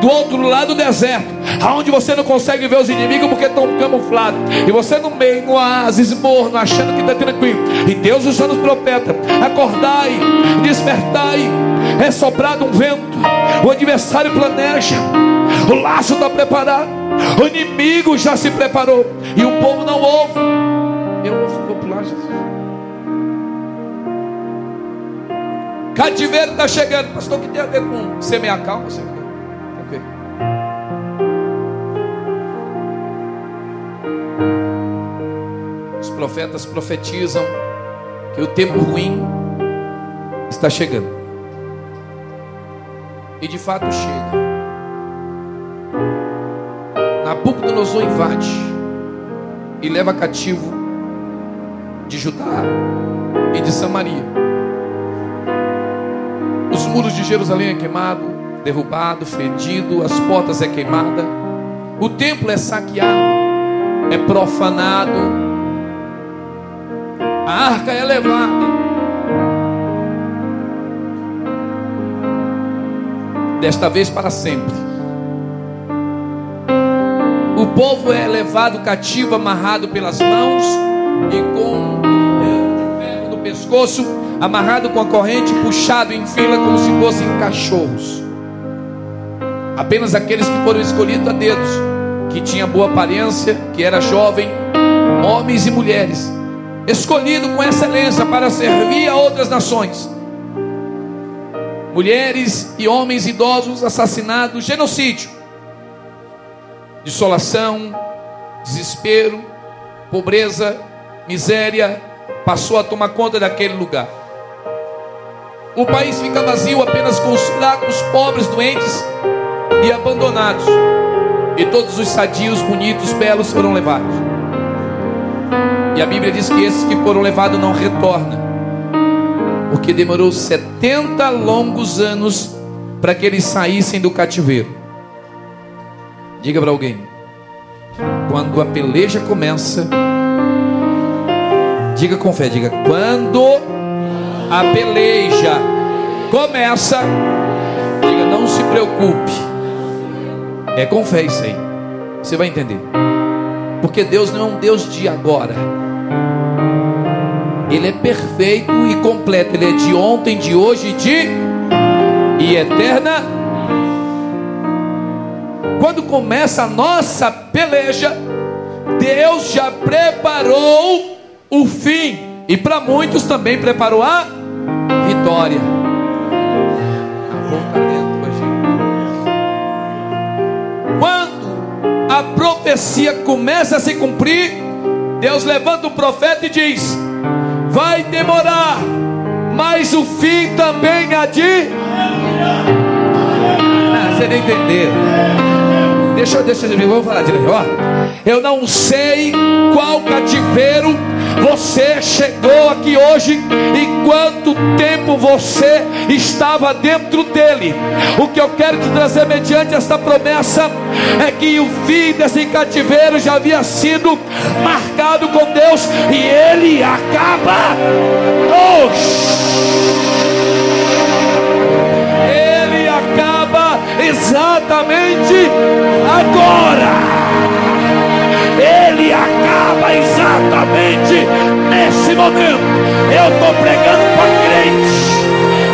Speaker 1: Do outro lado, o deserto, aonde você não consegue ver os inimigos porque estão camuflados. E você no meio, no oásis, morno, achando que está tranquilo. E Deus usando os profetas: acordai, despertai. É soprado um vento. O adversário planeja. O laço está preparado. O inimigo já se preparou. E o povo não ouve. Eu vou pular, Jesus. Cativeiro está chegando. Pastor, o que tem a ver com semear calma? Okay. Os profetas profetizam que o tempo ruim está chegando. E de fato chega. Nabucodonosor invade e leva cativo de Judá e de Samaria. Os muros de Jerusalém é queimado, derrubado, fedido, as portas é queimada, o templo é saqueado, é profanado, a arca é levada. Desta vez para sempre. O povo é levado cativo, amarrado pelas mãos e com um ferro no pescoço, amarrado com a corrente, puxado em fila como se fossem cachorros. Apenas aqueles que foram escolhidos a dedos, que tinha boa aparência, que era jovem, homens e mulheres, escolhido com excelência para servir a outras nações. Mulheres e homens idosos assassinados, genocídio, desolação, desespero, pobreza, miséria, passou a tomar conta daquele lugar. O país fica vazio apenas com os fracos, pobres, doentes e abandonados. E todos os sadios, bonitos, belos foram levados. E a Bíblia diz que esses que foram levados não retornam. Porque demorou 70 longos anos para que eles saíssem do cativeiro. Diga para alguém. Quando a peleja começa, diga com fé, diga, quando a peleja começa, diga, não se preocupe. É com fé isso aí. Você vai entender. Porque Deus não é um Deus de agora. Ele é perfeito e completo. Ele é de ontem, de hoje, de e eterna. Quando começa a nossa peleja, Deus já preparou o fim e para muitos também preparou a vitória. Quando a profecia começa a se cumprir, Deus levanta o profeta e diz: Vai demorar, mas o fim também há de. Ah, você não entendeu. Deixa, deixa eu vou falar direito. Ó, eu não sei qual cativeiro você chegou aqui hoje e quanto tempo você estava dentro dele. O que eu quero te trazer mediante esta promessa é que o fim desse cativeiro já havia sido marcado com Deus e ele acaba. Oh! Ele acaba exatamente agora. Exatamente nesse momento. Eu estou pregando para crente,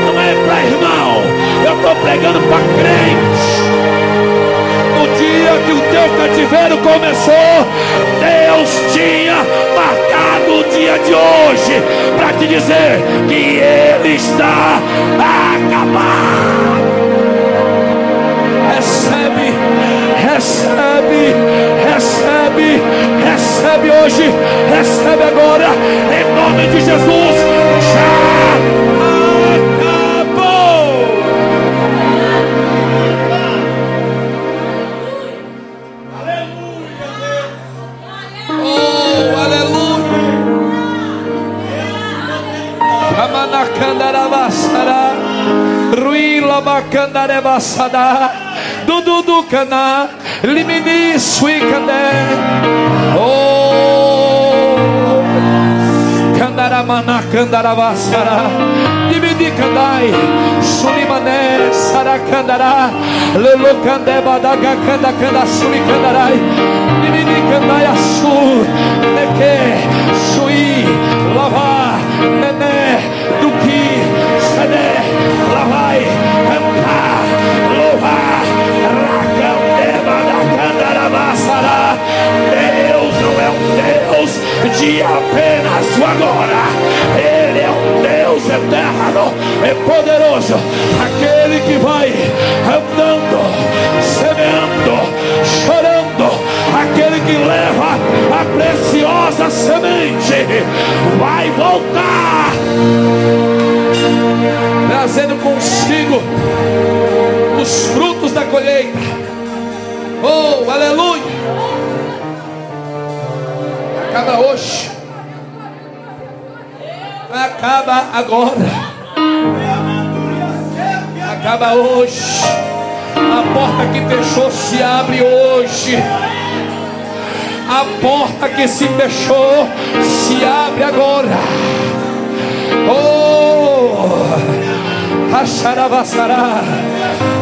Speaker 1: não é para irmão. Eu estou pregando para crente. No dia que o teu cativeiro começou, Deus tinha marcado o dia de hoje para te dizer que Ele está acabado. Recebe, recebe, recebe, recebe hoje, recebe agora, em nome de Jesus. Já acabou.
Speaker 2: Aleluia, Deus.
Speaker 1: Oh, aleluia. Ramanakandarabasara. Ruila bakandarebasada. Dudu cana. Limini suicandé. Oh. Kandaramana kandaravasara. Dividi kandai. Sulimane sarakandara. Lelo kande badaga kanda suli kandarai. Dividi kandai asu. Neke. Sui. Lava. Deus não é um Deus de apenas o agora. Ele é um Deus eterno e poderoso. Aquele que vai andando, semeando, chorando. Aquele que leva a preciosa semente vai voltar, trazendo consigo os frutos da colheita. Oh, aleluia! Acaba hoje. Acaba agora. Acaba hoje. A porta que fechou se abre hoje. A porta que se fechou se abre agora. Oh! Acharavassará.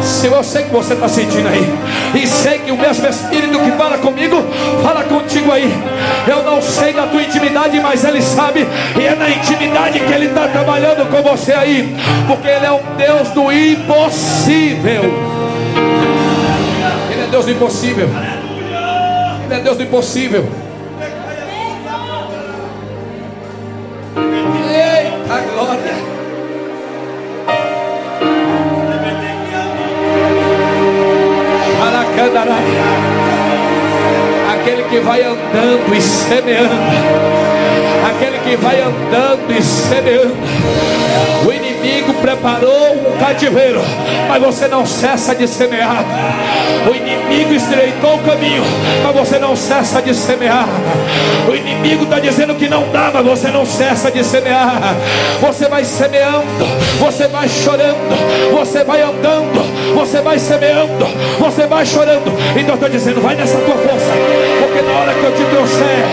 Speaker 1: Se sei que você está sentindo aí, e sei que o mesmo Espírito que fala comigo, fala contigo aí. Eu não sei da tua intimidade, mas Ele sabe, e é na intimidade que Ele está trabalhando com você aí, porque Ele é um Deus do impossível. Ele é Deus do impossível. Ele é Deus do impossível. Aquele que vai andando e semeando. Aquele que vai andando e semeando. O inimigo preparou um cativeiro, mas você não cessa de semear. O inimigo estreitou o caminho, mas você não cessa de semear. O inimigo está dizendo que não dá, mas você não cessa de semear. Você vai semeando, você vai chorando, você vai andando, você vai semeando, você vai chorando. Então estou dizendo, vai nessa tua força, porque na hora que eu te trouxer,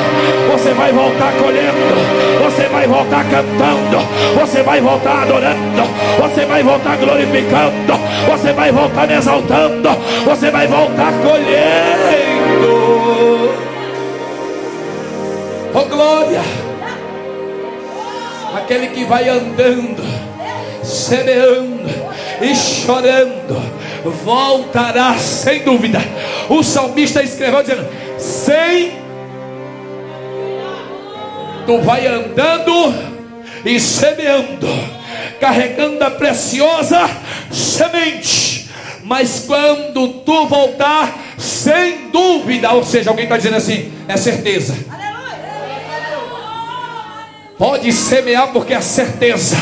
Speaker 1: você vai voltar colhendo, você vai voltar cantando, você vai voltar adorando, você vai voltar glorificando, você vai voltar me exaltando, você vai voltar colhendo. Oh glória! Aquele que vai andando, semeando e chorando, voltará sem dúvida. O salmista escreveu dizendo: sem tu vai andando e semeando, carregando a preciosa semente. Mas quando tu voltar, sem dúvida, ou seja, alguém está dizendo assim, é certeza. Pode semear porque é certeza.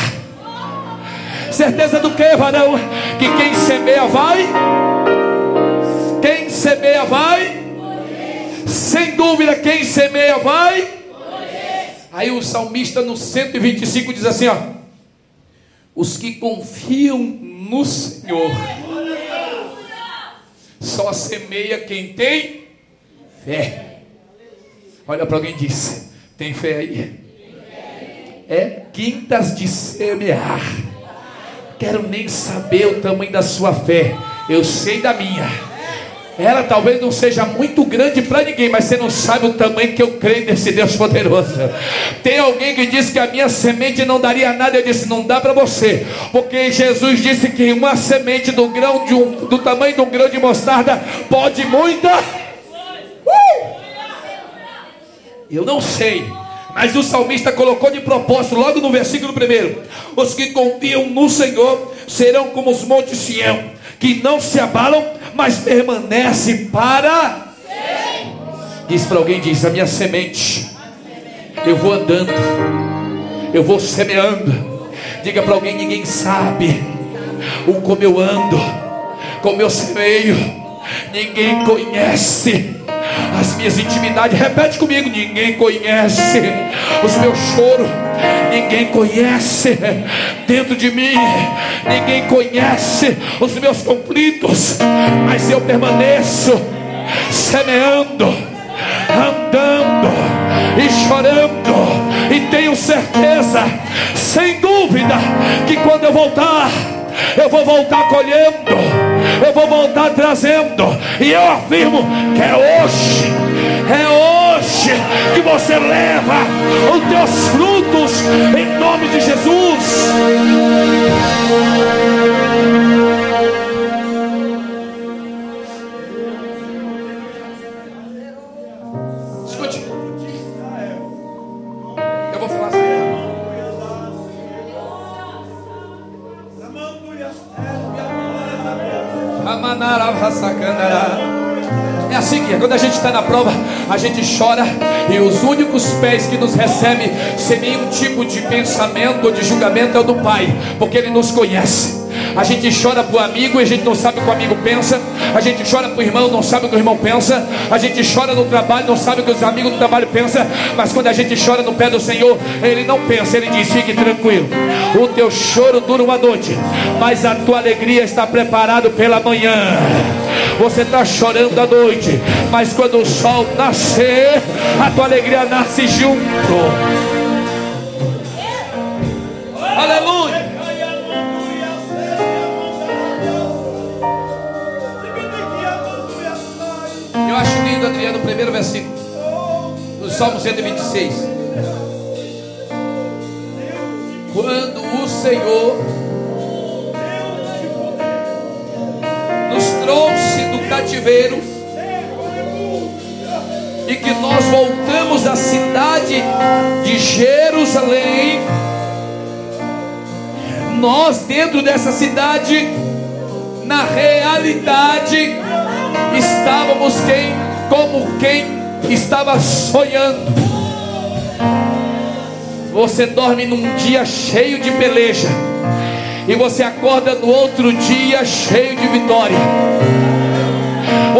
Speaker 1: Certeza do que, varão? Que quem semeia vai. Quem semeia vai. Sem dúvida, quem semeia vai. Aí o salmista no 125 diz assim: ó, os que confiam no Senhor só semeia quem tem fé. Olha para alguém e diz: tem fé aí? É quintas de semear. Quero nem saber o tamanho da sua fé. Eu sei da minha. Ela talvez não seja muito grande para ninguém, mas você não sabe o tamanho que eu creio nesse Deus poderoso. Tem alguém que disse que a minha semente não daria nada. Eu disse: não dá para você, porque Jesus disse que uma semente do grão de um, do tamanho de um grão de mostarda pode muita. Uh! Eu não sei. Mas o salmista colocou de propósito, logo no versículo primeiro: Os que confiam no Senhor serão como os montes Sião, que não se abalam, mas permanece para. Diz para alguém: diz, a minha semente Eu vou andando, eu vou semeando. Diga para alguém: ninguém sabe o como eu ando, como eu semeio. Ninguém conhece as minhas intimidades. Repete comigo: ninguém conhece os meus choros, ninguém conhece dentro de mim, ninguém conhece os meus conflitos, mas eu permaneço semeando, andando e chorando, e tenho certeza, sem dúvida, que quando eu voltar, eu vou voltar colhendo, eu vou voltar trazendo, e eu afirmo que é hoje, é hoje que você leva os teus frutos em nome de Jesus. Está na prova, a gente chora e os únicos pés que nos recebem sem nenhum tipo de pensamento ou de julgamento é o do Pai, porque Ele nos conhece. A gente chora para o amigo e a gente não sabe o que o amigo pensa. A gente chora para o irmão, não sabe o que o irmão pensa. A gente chora no trabalho, não sabe o que os amigos do trabalho pensam. Mas quando a gente chora no pé do Senhor, Ele não pensa, Ele diz: fique tranquilo. O teu choro dura uma noite, mas a tua alegria está preparada pela manhã. Você está chorando à noite, mas quando o sol nascer, a tua alegria nasce junto. Aleluia. Eu acho lindo, Adriano, o primeiro versículo. No Salmo 126. Quando o Senhor nos trouxe do cativeiro e que nós voltamos à cidade de Jerusalém, nós dentro dessa cidade, na realidade, estávamos quem, como quem estava sonhando. Você dorme num dia cheio de peleja e você acorda no outro dia cheio de vitória.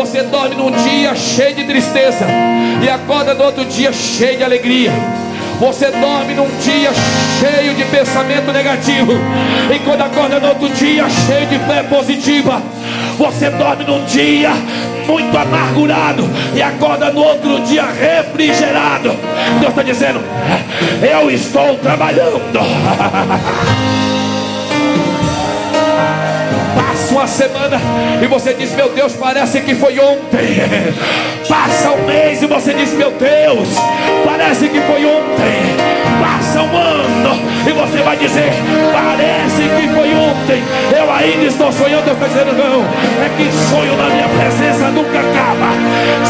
Speaker 1: Você dorme num dia cheio de tristeza e acorda no outro dia cheio de alegria. Você dorme num dia cheio de pensamento negativo e quando acorda no outro dia cheio de fé positiva. Você dorme num dia muito amargurado e acorda no outro dia refrigerado. Deus está dizendo: Eu estou trabalhando. uma semana e você diz: Meu Deus, parece que foi ontem. Passa um mês e você diz: Meu Deus, parece que foi ontem. Passa um ano e você vai dizer: Parece que foi ontem. Eu ainda estou sonhando. Deus está dizendo: Não, é que sonho na minha presença nunca acaba.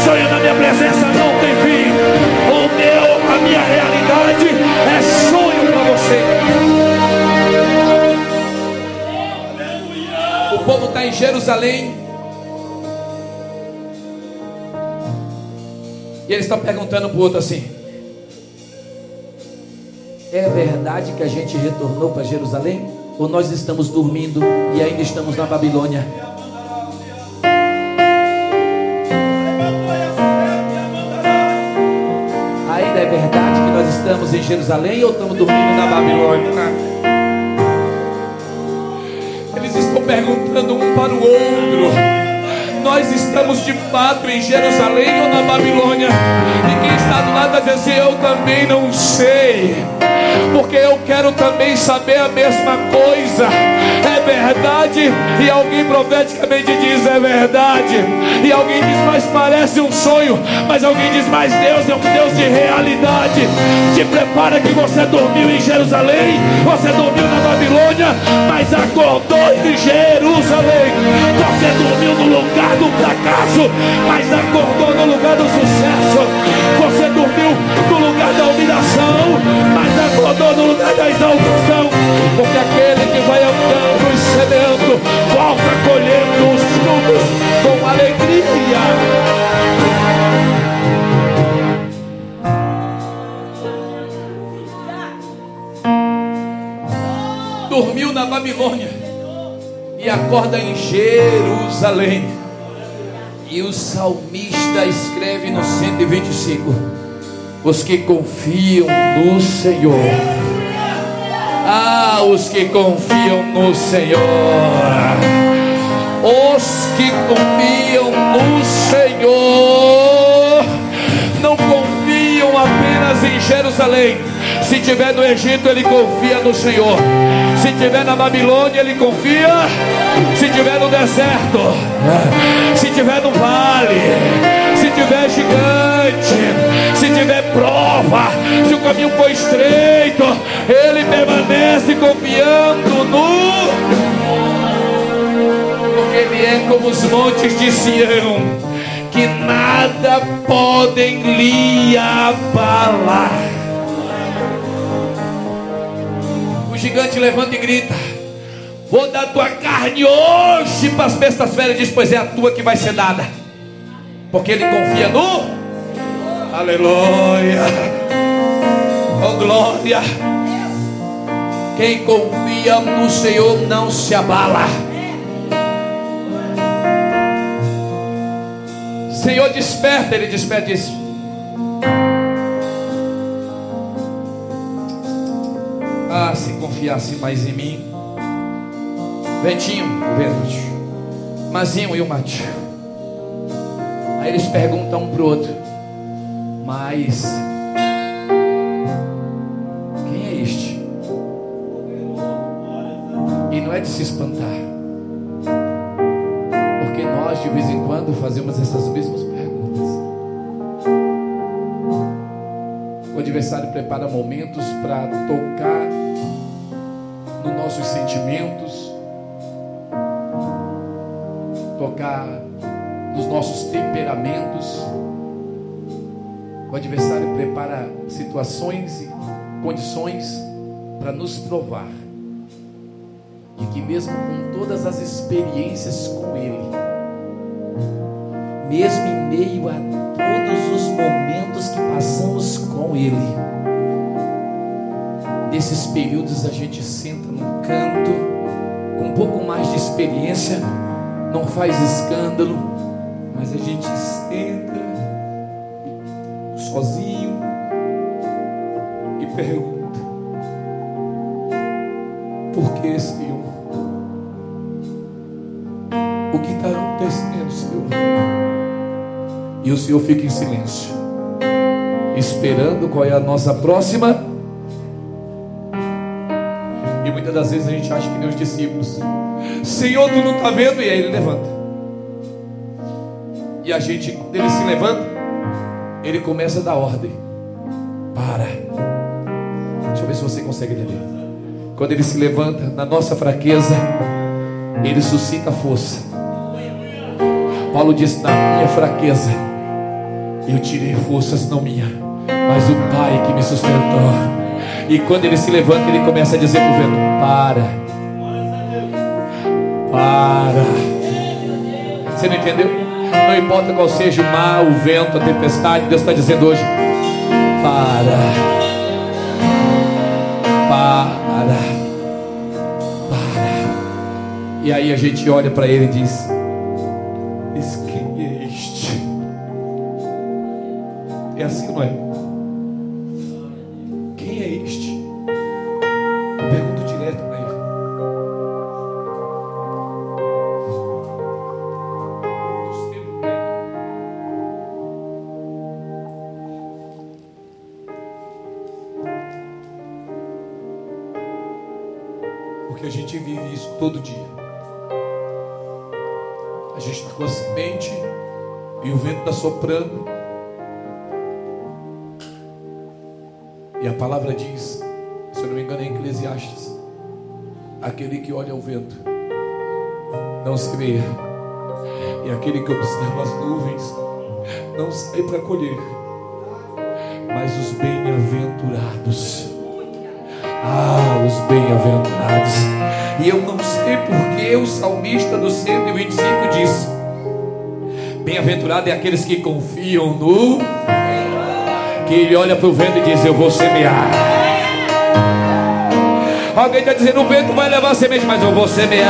Speaker 1: Sonho na minha presença não tem fim. O meu, a minha realidade é sonho para você. Povo está em Jerusalém. E eles estão perguntando para o outro assim: É verdade que a gente retornou para Jerusalém? Ou nós estamos dormindo e ainda estamos na Babilônia? Ainda é verdade que nós estamos em Jerusalém ou estamos dormindo na Babilônia? Perguntando um para o outro. Nós estamos de fato em Jerusalém ou na Babilônia? E quem está do lado dizer assim, eu também não sei. Porque eu quero também saber a mesma coisa. É verdade? E alguém profeticamente diz é verdade. E alguém diz, mas parece um sonho. Mas alguém diz, mas Deus é um Deus de realidade. Te prepara que você dormiu em Jerusalém, você dormiu na Babilônia, mas acordou em Jerusalém. Você dormiu no lugar do fracasso, mas acordou no lugar do sucesso. Você dormiu no lugar da humilhação, mas acordou lugares da unção, porque aquele que vai andando e semeando, volta colhendo os frutos com alegria. Dormiu na Babilônia e acorda em Jerusalém. E o salmista escreve no 125: Os que confiam no Senhor ah, os que confiam no Senhor. Os que confiam no Senhor. Não confiam apenas em Jerusalém. Se tiver no Egito, ele confia no Senhor. Se tiver na Babilônia, ele confia. Se tiver no deserto, se tiver no vale, se tiver gigante, tiver prova, se o caminho for estreito, ele permanece confiando no. Porque ele é como os montes de Sião, que nada podem lhe abalar. O gigante levanta e grita: Vou dar tua carne hoje para as bestas férias. Diz: Pois é a tua que vai ser dada, porque ele confia no. Aleluia, oh glória. Quem confia no Senhor não se abala. Senhor, desperta. Ele desperta e diz: Ah, se confiasse mais em mim. Ventinho, vento. Mazinho e o mate. Aí eles perguntam um pro outro: Mas quem é este? E não é de se espantar. Porque nós de vez em quando fazemos essas mesmas perguntas. O adversário prepara momentos para tocar nos nossos sentimentos, tocar nos nossos temperamentos. O adversário prepara situações e condições para nos provar. De que, mesmo com todas as experiências com Ele, mesmo em meio a todos os momentos que passamos com Ele, nesses períodos a gente senta num canto, com um pouco mais de experiência, não faz escândalo, mas a gente senta sozinho e pergunta: Por que, Senhor? O que está acontecendo, Senhor? E o Senhor fica em silêncio, esperando qual é a nossa próxima. E muitas das vezes a gente acha que nem os discípulos: Senhor, tu não está vendo? E aí ele levanta. E a gente, ele se levanta, ele começa a dar ordem. Para. Deixa eu ver se você consegue entender. Quando ele se levanta, na nossa fraqueza, ele suscita força. Paulo diz: Na minha fraqueza, eu tirei forças não minha, mas o Pai que me sustentou. E quando ele se levanta, ele começa a dizer para o vento: Para, para. Você não entendeu? Não importa qual seja o mar, o vento, a tempestade, Deus está dizendo hoje: Para, para, para. E aí a gente olha para ele e diz: vento. Não semeia, e aquele que observa as nuvens não sai para colher, mas os bem-aventurados, ah, os bem-aventurados, e eu não sei porque o salmista do 125 diz: Bem-aventurado é aqueles que confiam no que ele olha para o vento e diz: Eu vou semear. Alguém está dizendo: o vento vai levar a semente, mas eu vou semear.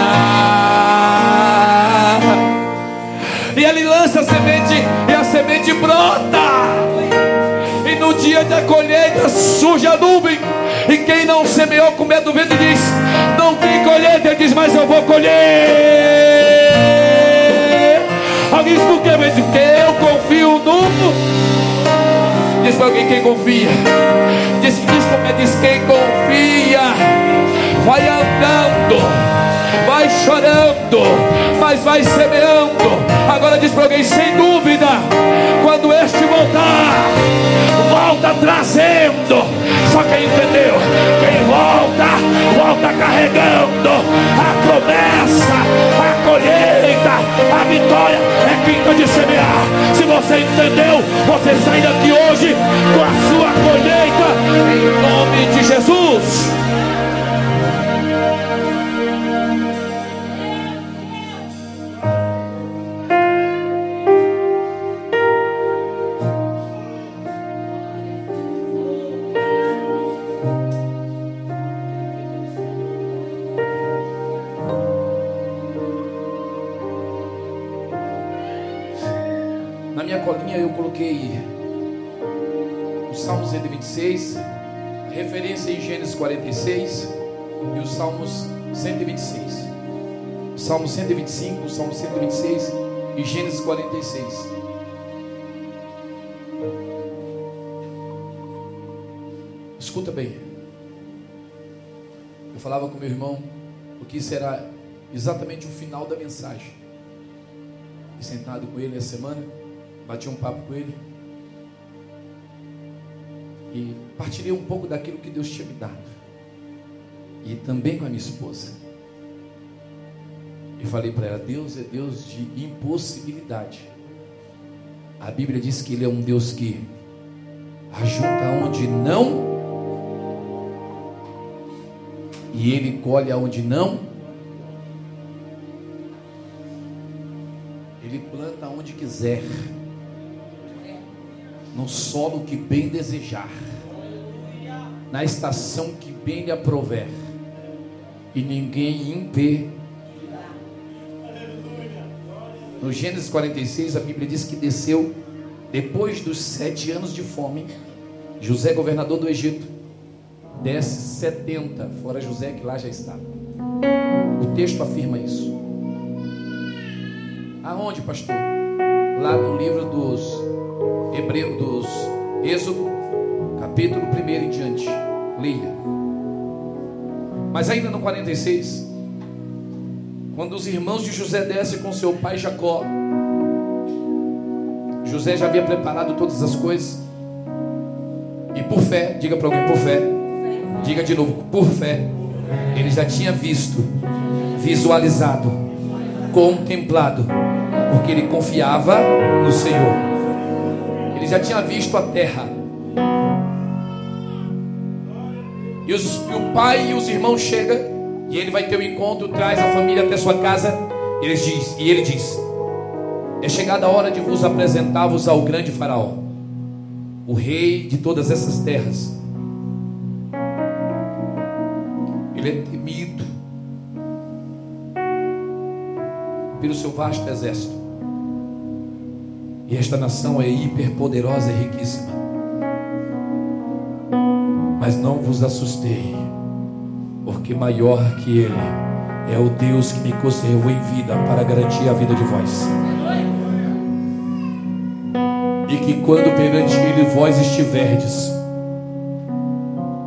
Speaker 1: E ele lança a semente e a semente brota. E no dia da colheita surge a nuvem. E quem não semeou com medo do vento diz: Não tem colheita. Ele diz: Mas eu vou colher. Alguém diz: Por quê? Mas porque eu confio no. Diz para alguém quem confia. Diz, diz diz quem confia. Vai andando, vai chorando, mas vai semeando. Agora diz para alguém, sem dúvida, quando este voltar, volta trazendo. Só quem entendeu, quem volta, volta carregando a promessa, a colheita, a vitória é quinta de semear. Se você entendeu, você sai daqui hoje com a sua colheita em nome de Jesus. 46 e os Salmos 126. O Salmo 125, o Salmo 126 e Gênesis 46. Escuta bem. Eu falava com meu irmão o que será exatamente o final da mensagem. E sentado com ele essa semana, bati um papo com ele e partilhei um pouco daquilo que Deus tinha me dado. E também com a minha esposa. E falei para ela: Deus é Deus de impossibilidade. A Bíblia diz que Ele é um Deus que ajunta onde não, e Ele colhe aonde não. Ele planta onde quiser no solo que bem desejar, na estação que bem lhe aprover, e ninguém impedirá. No Gênesis 46, a Bíblia diz que desceu, depois dos sete anos de fome, José, governador do Egito, desce 70, fora José que lá já estava. O texto afirma isso. Aonde, pastor? Lá no livro dos Hebreu dos Êxodo, capítulo 1 em diante. Leia. Mas ainda no 46, quando os irmãos de José descem com seu pai Jacó, José já havia preparado todas as coisas. E por fé, diga para alguém por fé. Diga de novo, por fé. Ele já tinha visto, visualizado, contemplado, porque ele confiava no Senhor. Ele já tinha visto a terra. E, os, e o pai e os irmãos chegam e ele vai ter o um encontro, traz a família até sua casa. E ele diz, e ele diz: É chegada a hora de vos apresentar-vos ao grande faraó, o rei de todas essas terras. Ele é temido pelo seu vasto exército. E esta nação é hiperpoderosa e riquíssima. Mas não vos assustei, porque maior que Ele é o Deus que me conservou em vida para garantir a vida de vós. E que quando perante Ele vós estiverdes,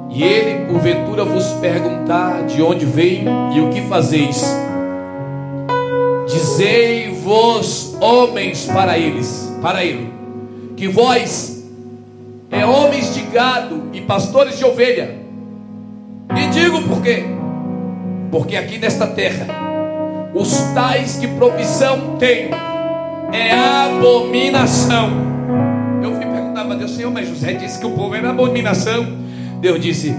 Speaker 1: e Ele porventura vos perguntar de onde vem e o que fazeis, dizei-vos homens para eles, para Ele, que vós é homens de gado e pastores de ovelha. E digo por quê? Porque aqui nesta terra, os tais que profissão têm é abominação. Eu fui perguntar para Deus, Senhor, mas José disse que o povo era abominação. Deus disse: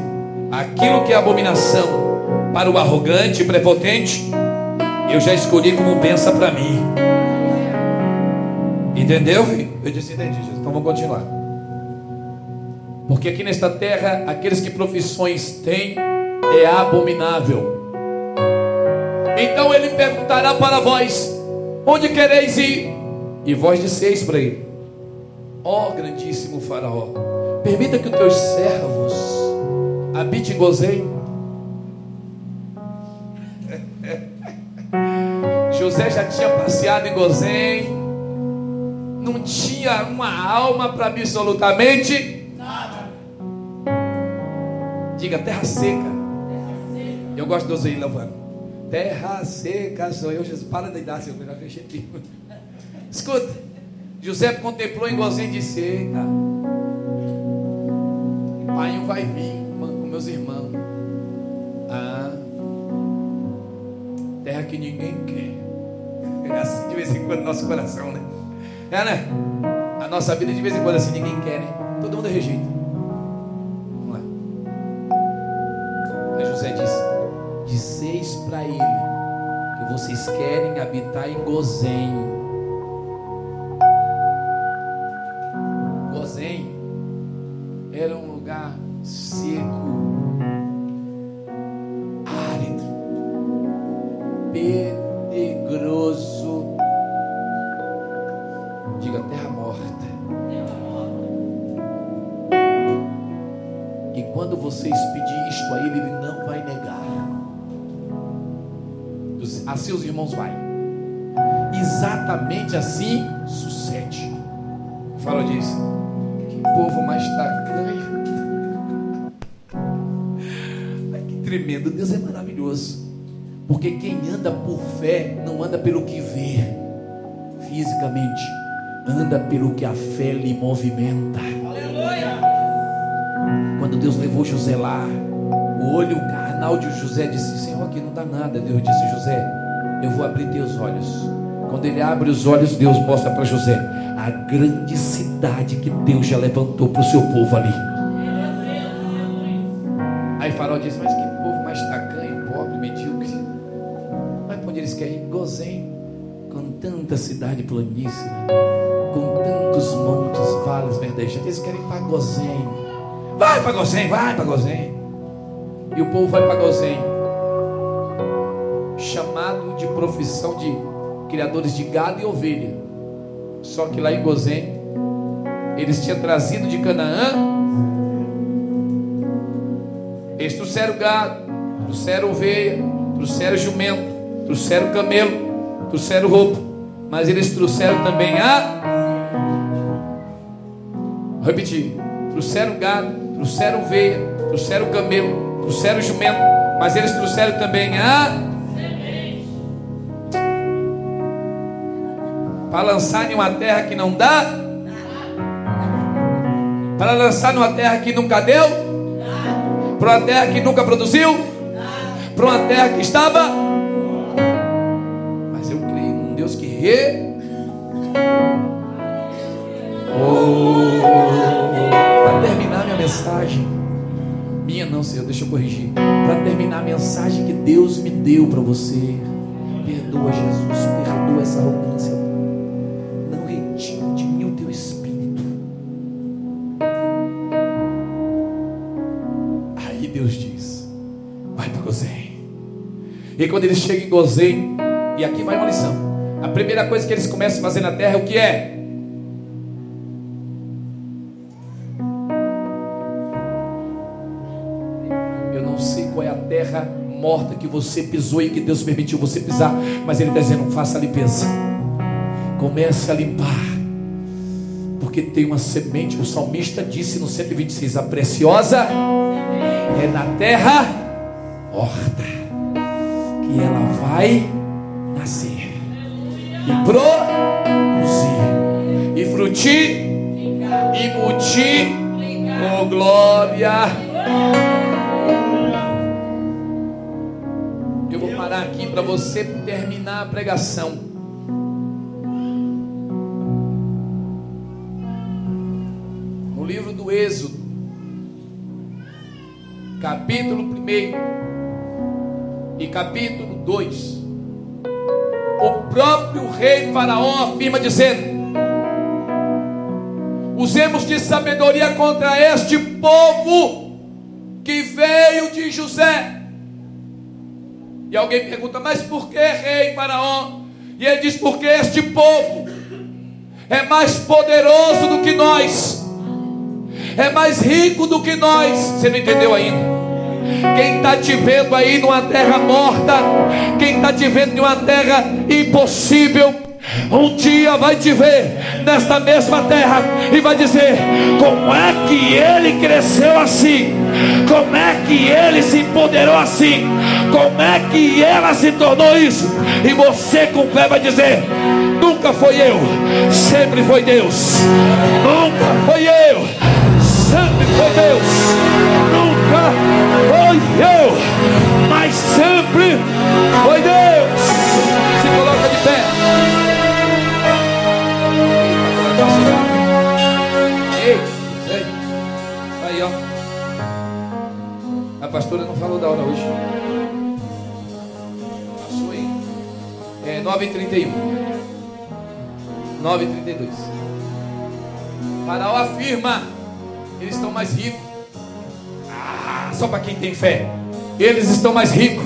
Speaker 1: aquilo que é abominação para o arrogante e prepotente, eu já escolhi como pensa para mim. Entendeu? Eu disse: entendi. Então vamos continuar. Porque aqui nesta terra, aqueles que profissões têm é abominável. Então ele perguntará para vós: Onde quereis ir? E vós disseis para ele: Ó oh, grandíssimo Faraó, permita que os teus servos habitem em Gozém. José já tinha passeado em Gozém, não tinha uma alma para absolutamente. Diga terra seca. Eu gosto de Gozém louvando. Terra seca sou eu, Jesus. Para de dar, seu já fechei Escuta, José contemplou em Gozém e disse: Eita, pai vai vir com meus irmãos. Ah, terra que ninguém quer. É assim de vez em quando nosso coração, né? É, né? A nossa vida de vez em quando assim ninguém quer, né? Todo mundo rejeita. Para ele que vocês querem habitar em. Gozém pelo que a fé lhe movimenta. Aleluia! Quando Deus levou José lá, o olho carnal de José disse: Senhor, aqui não dá nada. Deus disse: José, eu vou abrir teus olhos. Quando ele abre os olhos, Deus mostra para José a grande cidade que Deus já levantou para o seu povo ali. Gozem. Vai para Gozem, vai para Gozem. E o povo vai para Gozem, chamado de profissão de criadores de gado e ovelha. Só que lá em Gozem, eles tinham trazido de Canaã, eles trouxeram gado, trouxeram ovelha, trouxeram jumento, trouxeram camelo, trouxeram roupa, mas eles trouxeram também a. Vou repetir: trouxeram gado, trouxeram ovelha, trouxeram camelo, trouxeram jumento, mas eles trouxeram também a. Para lançar em uma terra que não dá, para lançar numa terra que nunca deu, para uma terra que nunca produziu, para uma terra que estava. Mas eu creio num Deus que re. Oh, mensagem, minha não, Senhor, deixa eu corrigir. Para terminar a mensagem que Deus me deu para você, perdoa Jesus, perdoa essa arrogância. Não retire de mim o teu espírito. Aí Deus diz: vai para Gozém. E quando eles chegam em Gozém, e aqui vai uma lição. A primeira coisa que eles começam a fazer na terra é o que é? Que você pisou e que Deus permitiu você pisar, mas Ele está dizendo: faça a limpeza, comece a limpar, porque tem uma semente. O salmista disse no 126: a preciosa é na terra morta, que ela vai nascer e produzir e frutir e multiplicar. Oh glória! Para você terminar a pregação. No livro do Êxodo, capítulo 1 e capítulo 2, o próprio rei Faraó afirma dizendo: Usemos de sabedoria contra este povo, que veio de José. E alguém pergunta, mas por que rei Faraó? E ele diz, porque este povo é mais poderoso do que nós, é mais rico do que nós. Você não entendeu ainda? Quem está te vendo aí numa terra morta, quem está te vendo em uma terra impossível, um dia vai te ver nesta mesma terra e vai dizer: como é que ele cresceu assim? Como é que ele se empoderou assim? Como é que ela se tornou isso? E você com fé vai dizer: nunca foi eu, sempre foi Deus. Nunca foi eu, sempre foi Deus. Nunca foi eu, 9 e 31. 9 e 32. Faraó afirma: eles estão mais ricos. Ah, só para quem tem fé. Eles estão mais ricos.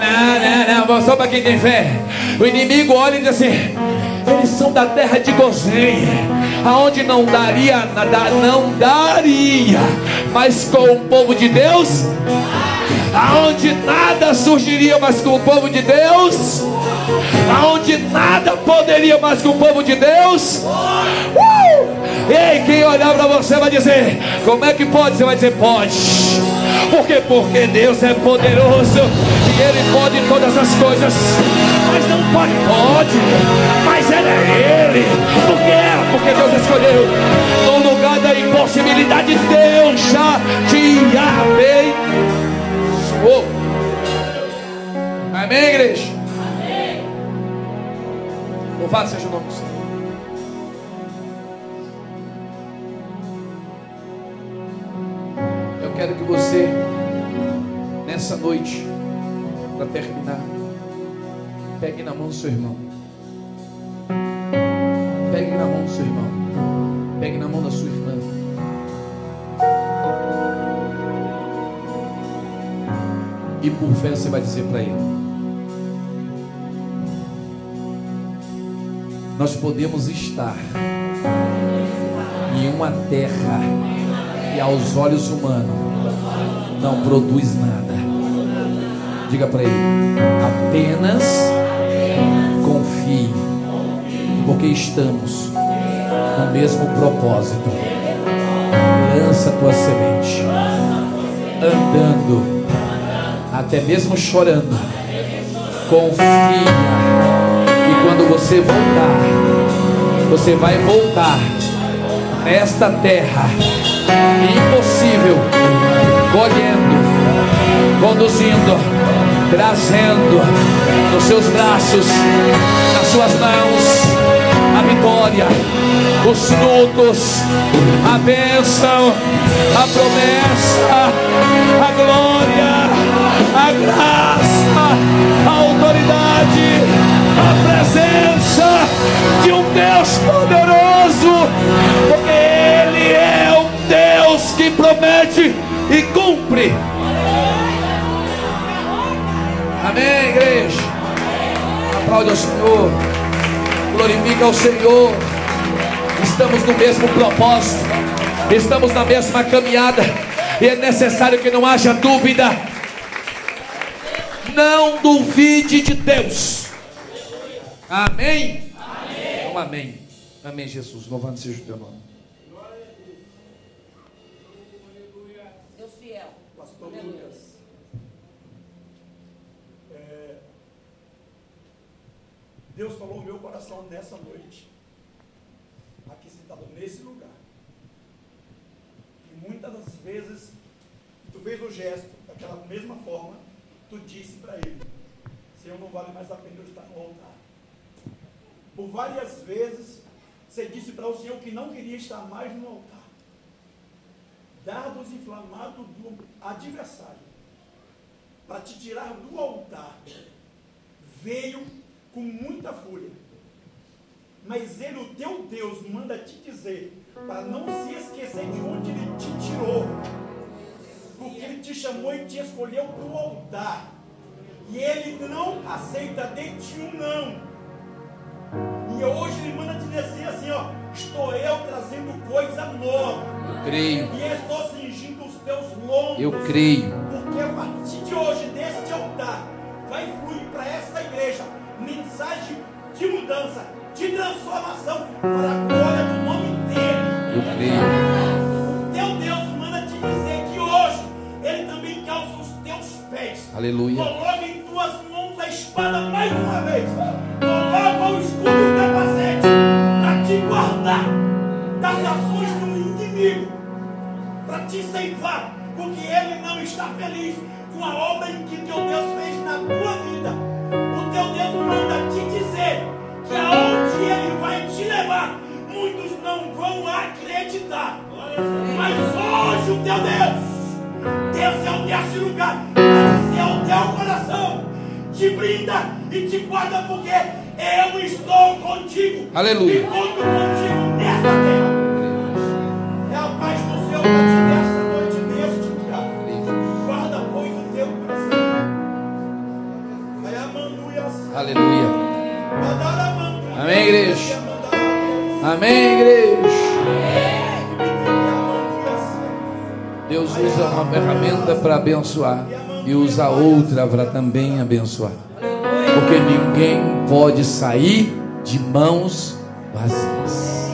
Speaker 1: Não, não, não, só para quem tem fé. O inimigo olha e diz assim: eles são da terra de Gozém, aonde não daria, nada, não daria, mas com o povo de Deus, aonde nada surgiria, mas com o povo de Deus aonde nada poderia mais com o povo de Deus. Uh! Ei, quem olhar para você vai dizer: Como é que pode? Você vai dizer: Pode. Por quê? Porque Deus é poderoso e Ele pode todas as coisas. Mas não pode, pode. Mas Ele é Ele. Porque é, porque Deus escolheu. No lugar da impossibilidade, Deus já te abençoou. Amém, igreja? Louvado seja o nome do Senhor. Eu quero que você, nessa noite, para terminar, pegue na mão do seu irmão. Pegue na mão do seu irmão. Pegue na mão da sua irmã. E por fé você vai dizer para ele: Nós podemos estar em uma terra que aos olhos humanos não produz nada. Diga para ele: apenas confie, porque estamos no mesmo propósito. Lança tua semente, andando, até mesmo chorando. Confia, quando você voltar, você vai voltar nesta terra impossível, colhendo, conduzindo, trazendo nos seus braços, nas suas mãos, a vitória, os frutos, a bênção, a promessa, a glória, a graça, a autoridade, presença de um Deus poderoso, porque Ele é um Deus que promete e cumpre. Amém, igreja. Aplaude ao Senhor. Glorifica ao Senhor. Estamos no mesmo propósito. Estamos na mesma caminhada. E é necessário que não haja dúvida. Não duvide de Deus. Amém? Amém. Um amém. Amém, Jesus. Louvado seja o teu nome.
Speaker 3: Deus fiel.
Speaker 2: Pastor Lucas, é, Deus falou no meu coração nessa noite, aqui sentado nesse lugar. E muitas das vezes, tu fez o gesto daquela mesma forma, tu disse para ele: Senhor, não vale mais a pena eu estar no altar. Por várias vezes, você disse para o Senhor que não queria estar mais no altar dardos inflamados do adversário para te tirar do altar veio com muita fúria. Mas ele, o teu Deus, manda te dizer para não se esquecer de onde ele te tirou. Porque ele chamou e te escolheu para o altar. E ele não aceita de ti um não. E hoje ele manda te dizer assim, ó, estou eu trazendo coisa nova.
Speaker 1: Eu creio.
Speaker 2: E estou cingindo os teus lombos.
Speaker 1: Eu creio.
Speaker 2: Porque a partir de hoje, deste altar, vai fluir para esta igreja mensagem de mudança, de transformação para a glória do nome dele.
Speaker 1: Eu creio.
Speaker 2: O teu Deus manda te dizer que hoje ele também calça os teus pés.
Speaker 1: Aleluia.
Speaker 2: Coloca em tuas mãos a espada mais uma vez. Coloca o escudo o para te guardar das ações do inimigo. Para te ceifar. Porque ele não está feliz com a obra que teu Deus fez na tua vida. O teu Deus manda te dizer que aonde ele vai te levar, muitos não vão acreditar. Mas hoje o teu Deus desce ao nesse lugar para dizer ao teu coração: te brinda e te guarda, porque eu estou contigo.
Speaker 1: Aleluia.
Speaker 2: E conto contigo nesta terra. É a paz do Senhor nesta noite, neste lugar. Guarda, pois, o teu coração.
Speaker 1: Aleluia. Amém, igreja. Amém, igreja. Deus usa uma ferramenta para abençoar e usa outra para também abençoar. Porque ninguém pode sair de mãos vazias.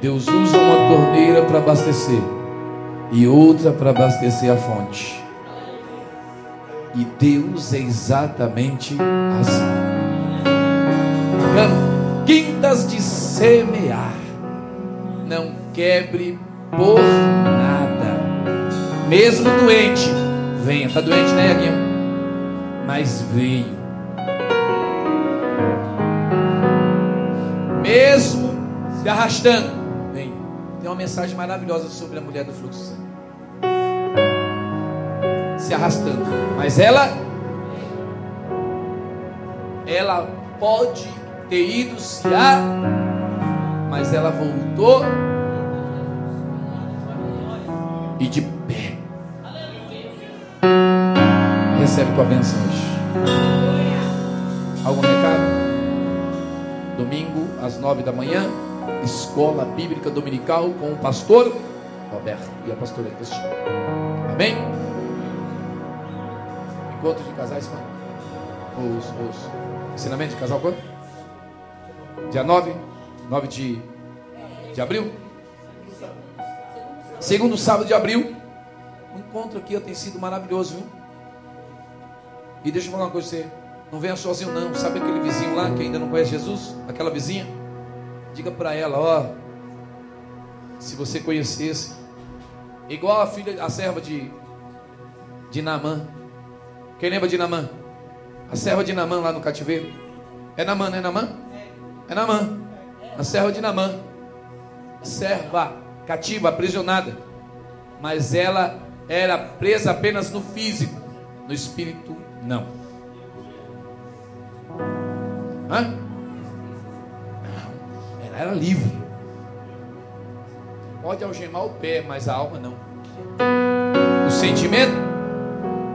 Speaker 1: Deus usa uma torneira para abastecer e outra para abastecer a fonte. E Deus é exatamente assim. Quintas de semear. Não quebre por nada. Mesmo doente, venha. Está doente, né, Aguinho? Mas veio. Mesmo se arrastando, vem. Tem uma mensagem maravilhosa sobre a mulher do fluxo de sangue. Se arrastando. Mas ela, ela pode ter ido se a, mas ela voltou e de Recebe tua bênção hoje. Algum recado? Domingo, às nove da manhã, Escola Bíblica Dominical com o pastor Roberto e a pastora Cristina. Amém? Encontro de casais quando? Os, os ensinamentos de casal quando? Dia 9? 9 de, de abril? Segundo sábado de abril. O encontro aqui tem sido maravilhoso, viu? E deixa eu falar uma coisa você. Não venha sozinho não. Sabe aquele vizinho lá que ainda não conhece Jesus? Aquela vizinha? Diga para ela, ó. Se você conhecesse. Igual a filha, a serva de, de. Quem lembra de Namã? A serva de Namã lá no cativeiro. É Namã, não é Namã? É Namã. A serva de Namã. Serva, cativa, aprisionada. Mas ela era presa apenas no físico. No espírito, não. Hã? Não. Ela era livre. Pode algemar o pé, mas a alma não. O sentimento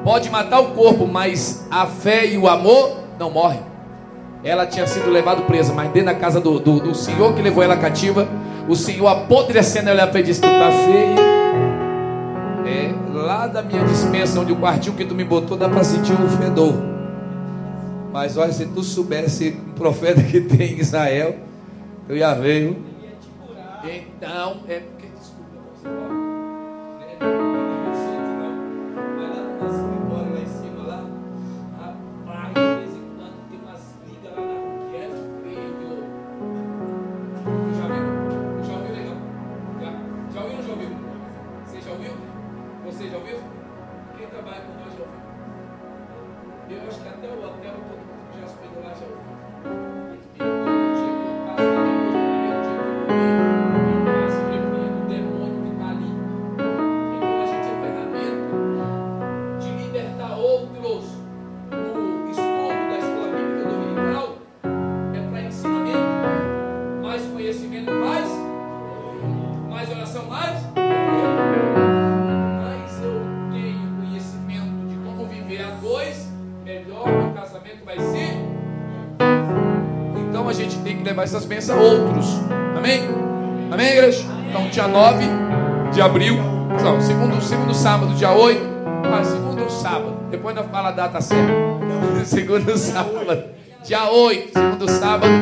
Speaker 1: pode matar o corpo, mas a fé e o amor não morrem. Ela tinha sido levada presa, mas dentro da casa do, do, do Senhor que levou ela cativa, o Senhor apodrecendo ela e disse: Tu tá feia. Lá da minha dispensa, onde o quartinho que tu me botou, dá para sentir um fedor. Mas olha, se tu soubesse um profeta que tem em Israel, eu ver. viu? Então, é sábado, dia 8. Ah, segundo sábado, depois nós fala a data certa. Segundo sábado, dia 8, segundo sábado,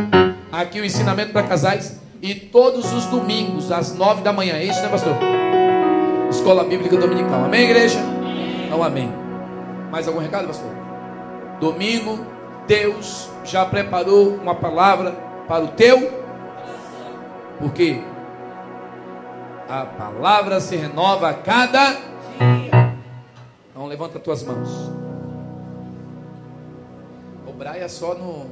Speaker 1: aqui o ensinamento para casais. E todos os domingos, às 9 da manhã. É isso, né, pastor? Escola Bíblica Dominical. Amém, igreja? Não, amém. Mais algum recado, pastor? Domingo, Deus já preparou uma palavra para o teu. Porque a palavra se renova a cada dia. Então levanta tuas mãos. O Braia só no